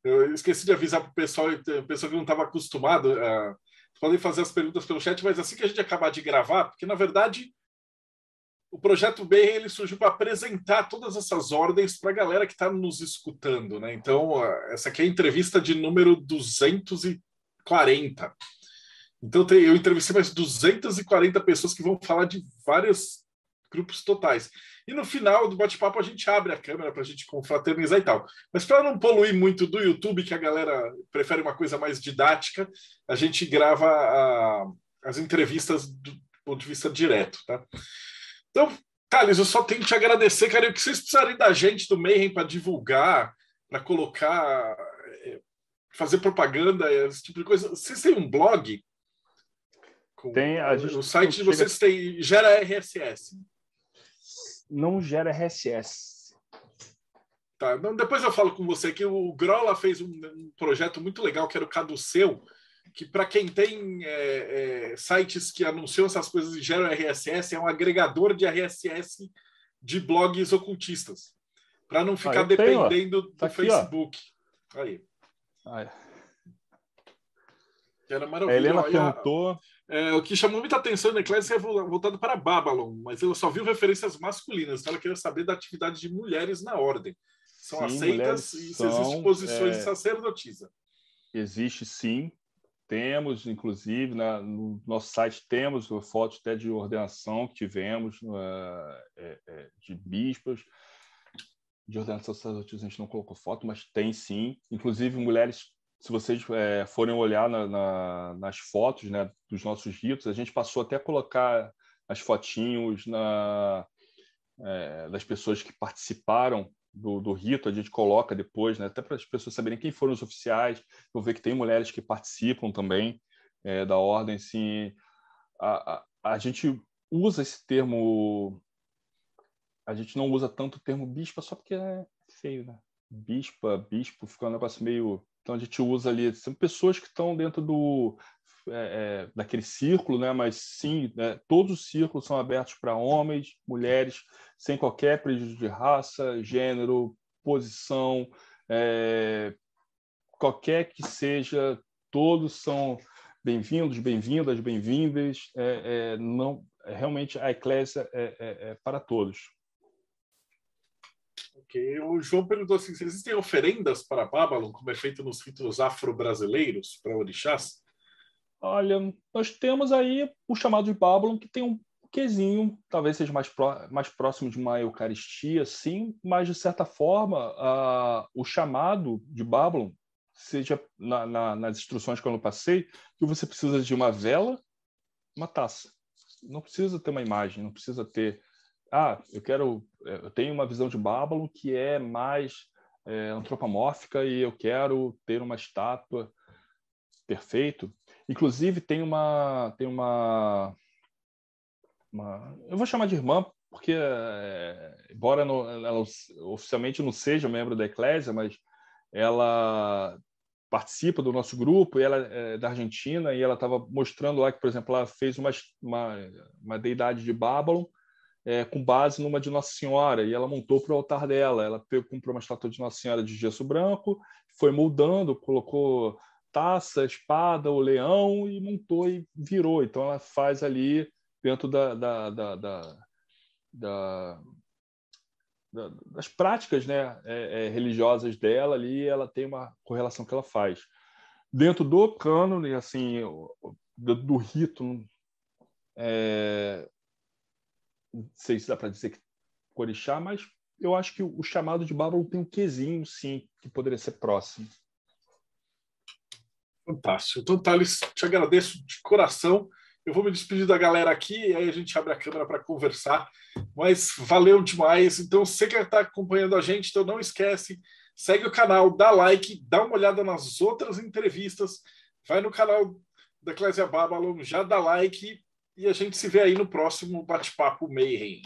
Eu esqueci de avisar para o pessoal, pessoal que não estava acostumado. A, podem fazer as perguntas pelo chat, mas assim que a gente acabar de gravar, porque na verdade o projeto B ele surgiu para apresentar todas essas ordens para a galera que está nos escutando, né? Então, essa aqui é a entrevista de número 240. Então, eu entrevistei mais 240 pessoas que vão falar de vários grupos totais. E no final do bate-papo a gente abre a câmera para a gente confraternizar e tal. Mas para não poluir muito do YouTube, que a galera prefere uma coisa mais didática, a gente grava a, as entrevistas do ponto de vista direto, tá? Então, Thales, eu só tenho que te agradecer, cara. O que vocês precisarem da gente do Mayhem para divulgar, para colocar, eh, fazer propaganda, esse tipo de coisa. Vocês têm um blog? tem, a gente o site de vocês chega... tem gera RSS. Não gera RSS. Tá, então depois eu falo com você que o Grola fez um, um, projeto muito legal que era o Caduceu, que para quem tem é, é, sites que anunciam essas coisas e geram RSS, é um agregador de RSS de blogs ocultistas, para não ficar ah, dependendo tenho, do tá aqui, Facebook. Ó. Aí. Ai. Era maravilhoso. A Helena perguntou. É, o que chamou muita atenção na Eclésia é voltado para Babylon, mas ela só viu referências masculinas, então ela queria saber da atividade de mulheres na ordem. São sim, aceitas e se existem posições é... de sacerdotisa. Existe sim. Temos, inclusive, na, no nosso site temos fotos até de ordenação que tivemos uh, de bispos. De ordenação sacerdotisa a gente não colocou foto, mas tem sim. Inclusive, mulheres se vocês é, forem olhar na, na, nas fotos né, dos nossos ritos, a gente passou até a colocar as fotinhos na, é, das pessoas que participaram do, do, rito, a gente coloca depois, né, até para as pessoas saberem quem foram os oficiais. Vou ver que tem mulheres que participam também é, da ordem. Assim, a, a, a gente usa esse termo, a gente não usa tanto o termo bispa só porque é feio, né? Bispa, bispo, fica um negócio meio então a gente usa ali, são pessoas que estão dentro do é, é, daquele círculo, né? mas sim, né? todos os círculos são abertos para homens, mulheres, sem qualquer prejuízo de raça, gênero, posição, é, qualquer que seja, todos são bem-vindos, bem-vindas, bem-vindas. É, é, não, realmente a eclésia é, é para todos. Ok. O João perguntou assim: se existem oferendas para Babylon, como é feito nos ritos afro-brasileiros, para orixás? Olha, nós temos aí o chamado de Babylon, que tem um quezinho, talvez seja mais, mais próximo de uma Eucaristia, sim, mas de certa forma, o chamado de Babylon, seja na, na, nas instruções que eu passei, que você precisa de uma vela, uma taça. Não precisa ter uma imagem, não precisa ter ah, eu quero, é, eu tenho uma visão de Babylon que é mais é, antropomórfica e eu quero ter uma estátua perfeito. Inclusive tem uma, tem uma, uma eu vou chamar de irmã porque é, embora não, ela oficialmente não seja membro da Eclésia, mas ela participa do nosso grupo ela é da Argentina e ela estava mostrando lá que, por exemplo, ela fez uma, uma, uma deidade de Babylon é, com base numa de Nossa Senhora, e ela montou para o altar dela. Ela comprou uma estátua de Nossa Senhora de gesso branco, foi moldando, colocou taça, espada, o leão e montou e virou. Então ela faz ali dentro da, da, da, da, da das práticas né, é, é, religiosas dela ali, ela tem uma correlação que ela faz. Dentro do cânone, assim, do, do rito, é, não sei se dá para dizer que orixá, mas eu acho que o chamado de Babylon tem um quesinho, sim, que poderia ser próximo. Fantástico. Então, Thales, te agradeço de coração. Eu vou me despedir da galera aqui e aí a gente abre a câmera para conversar. Mas valeu demais. Então, você que está acompanhando a gente, então não esquece, segue o canal, dá like, dá uma olhada nas outras entrevistas, vai no canal da Eclésia Babylon, já dá like e a gente se vê aí no próximo bate-papo Mayhem.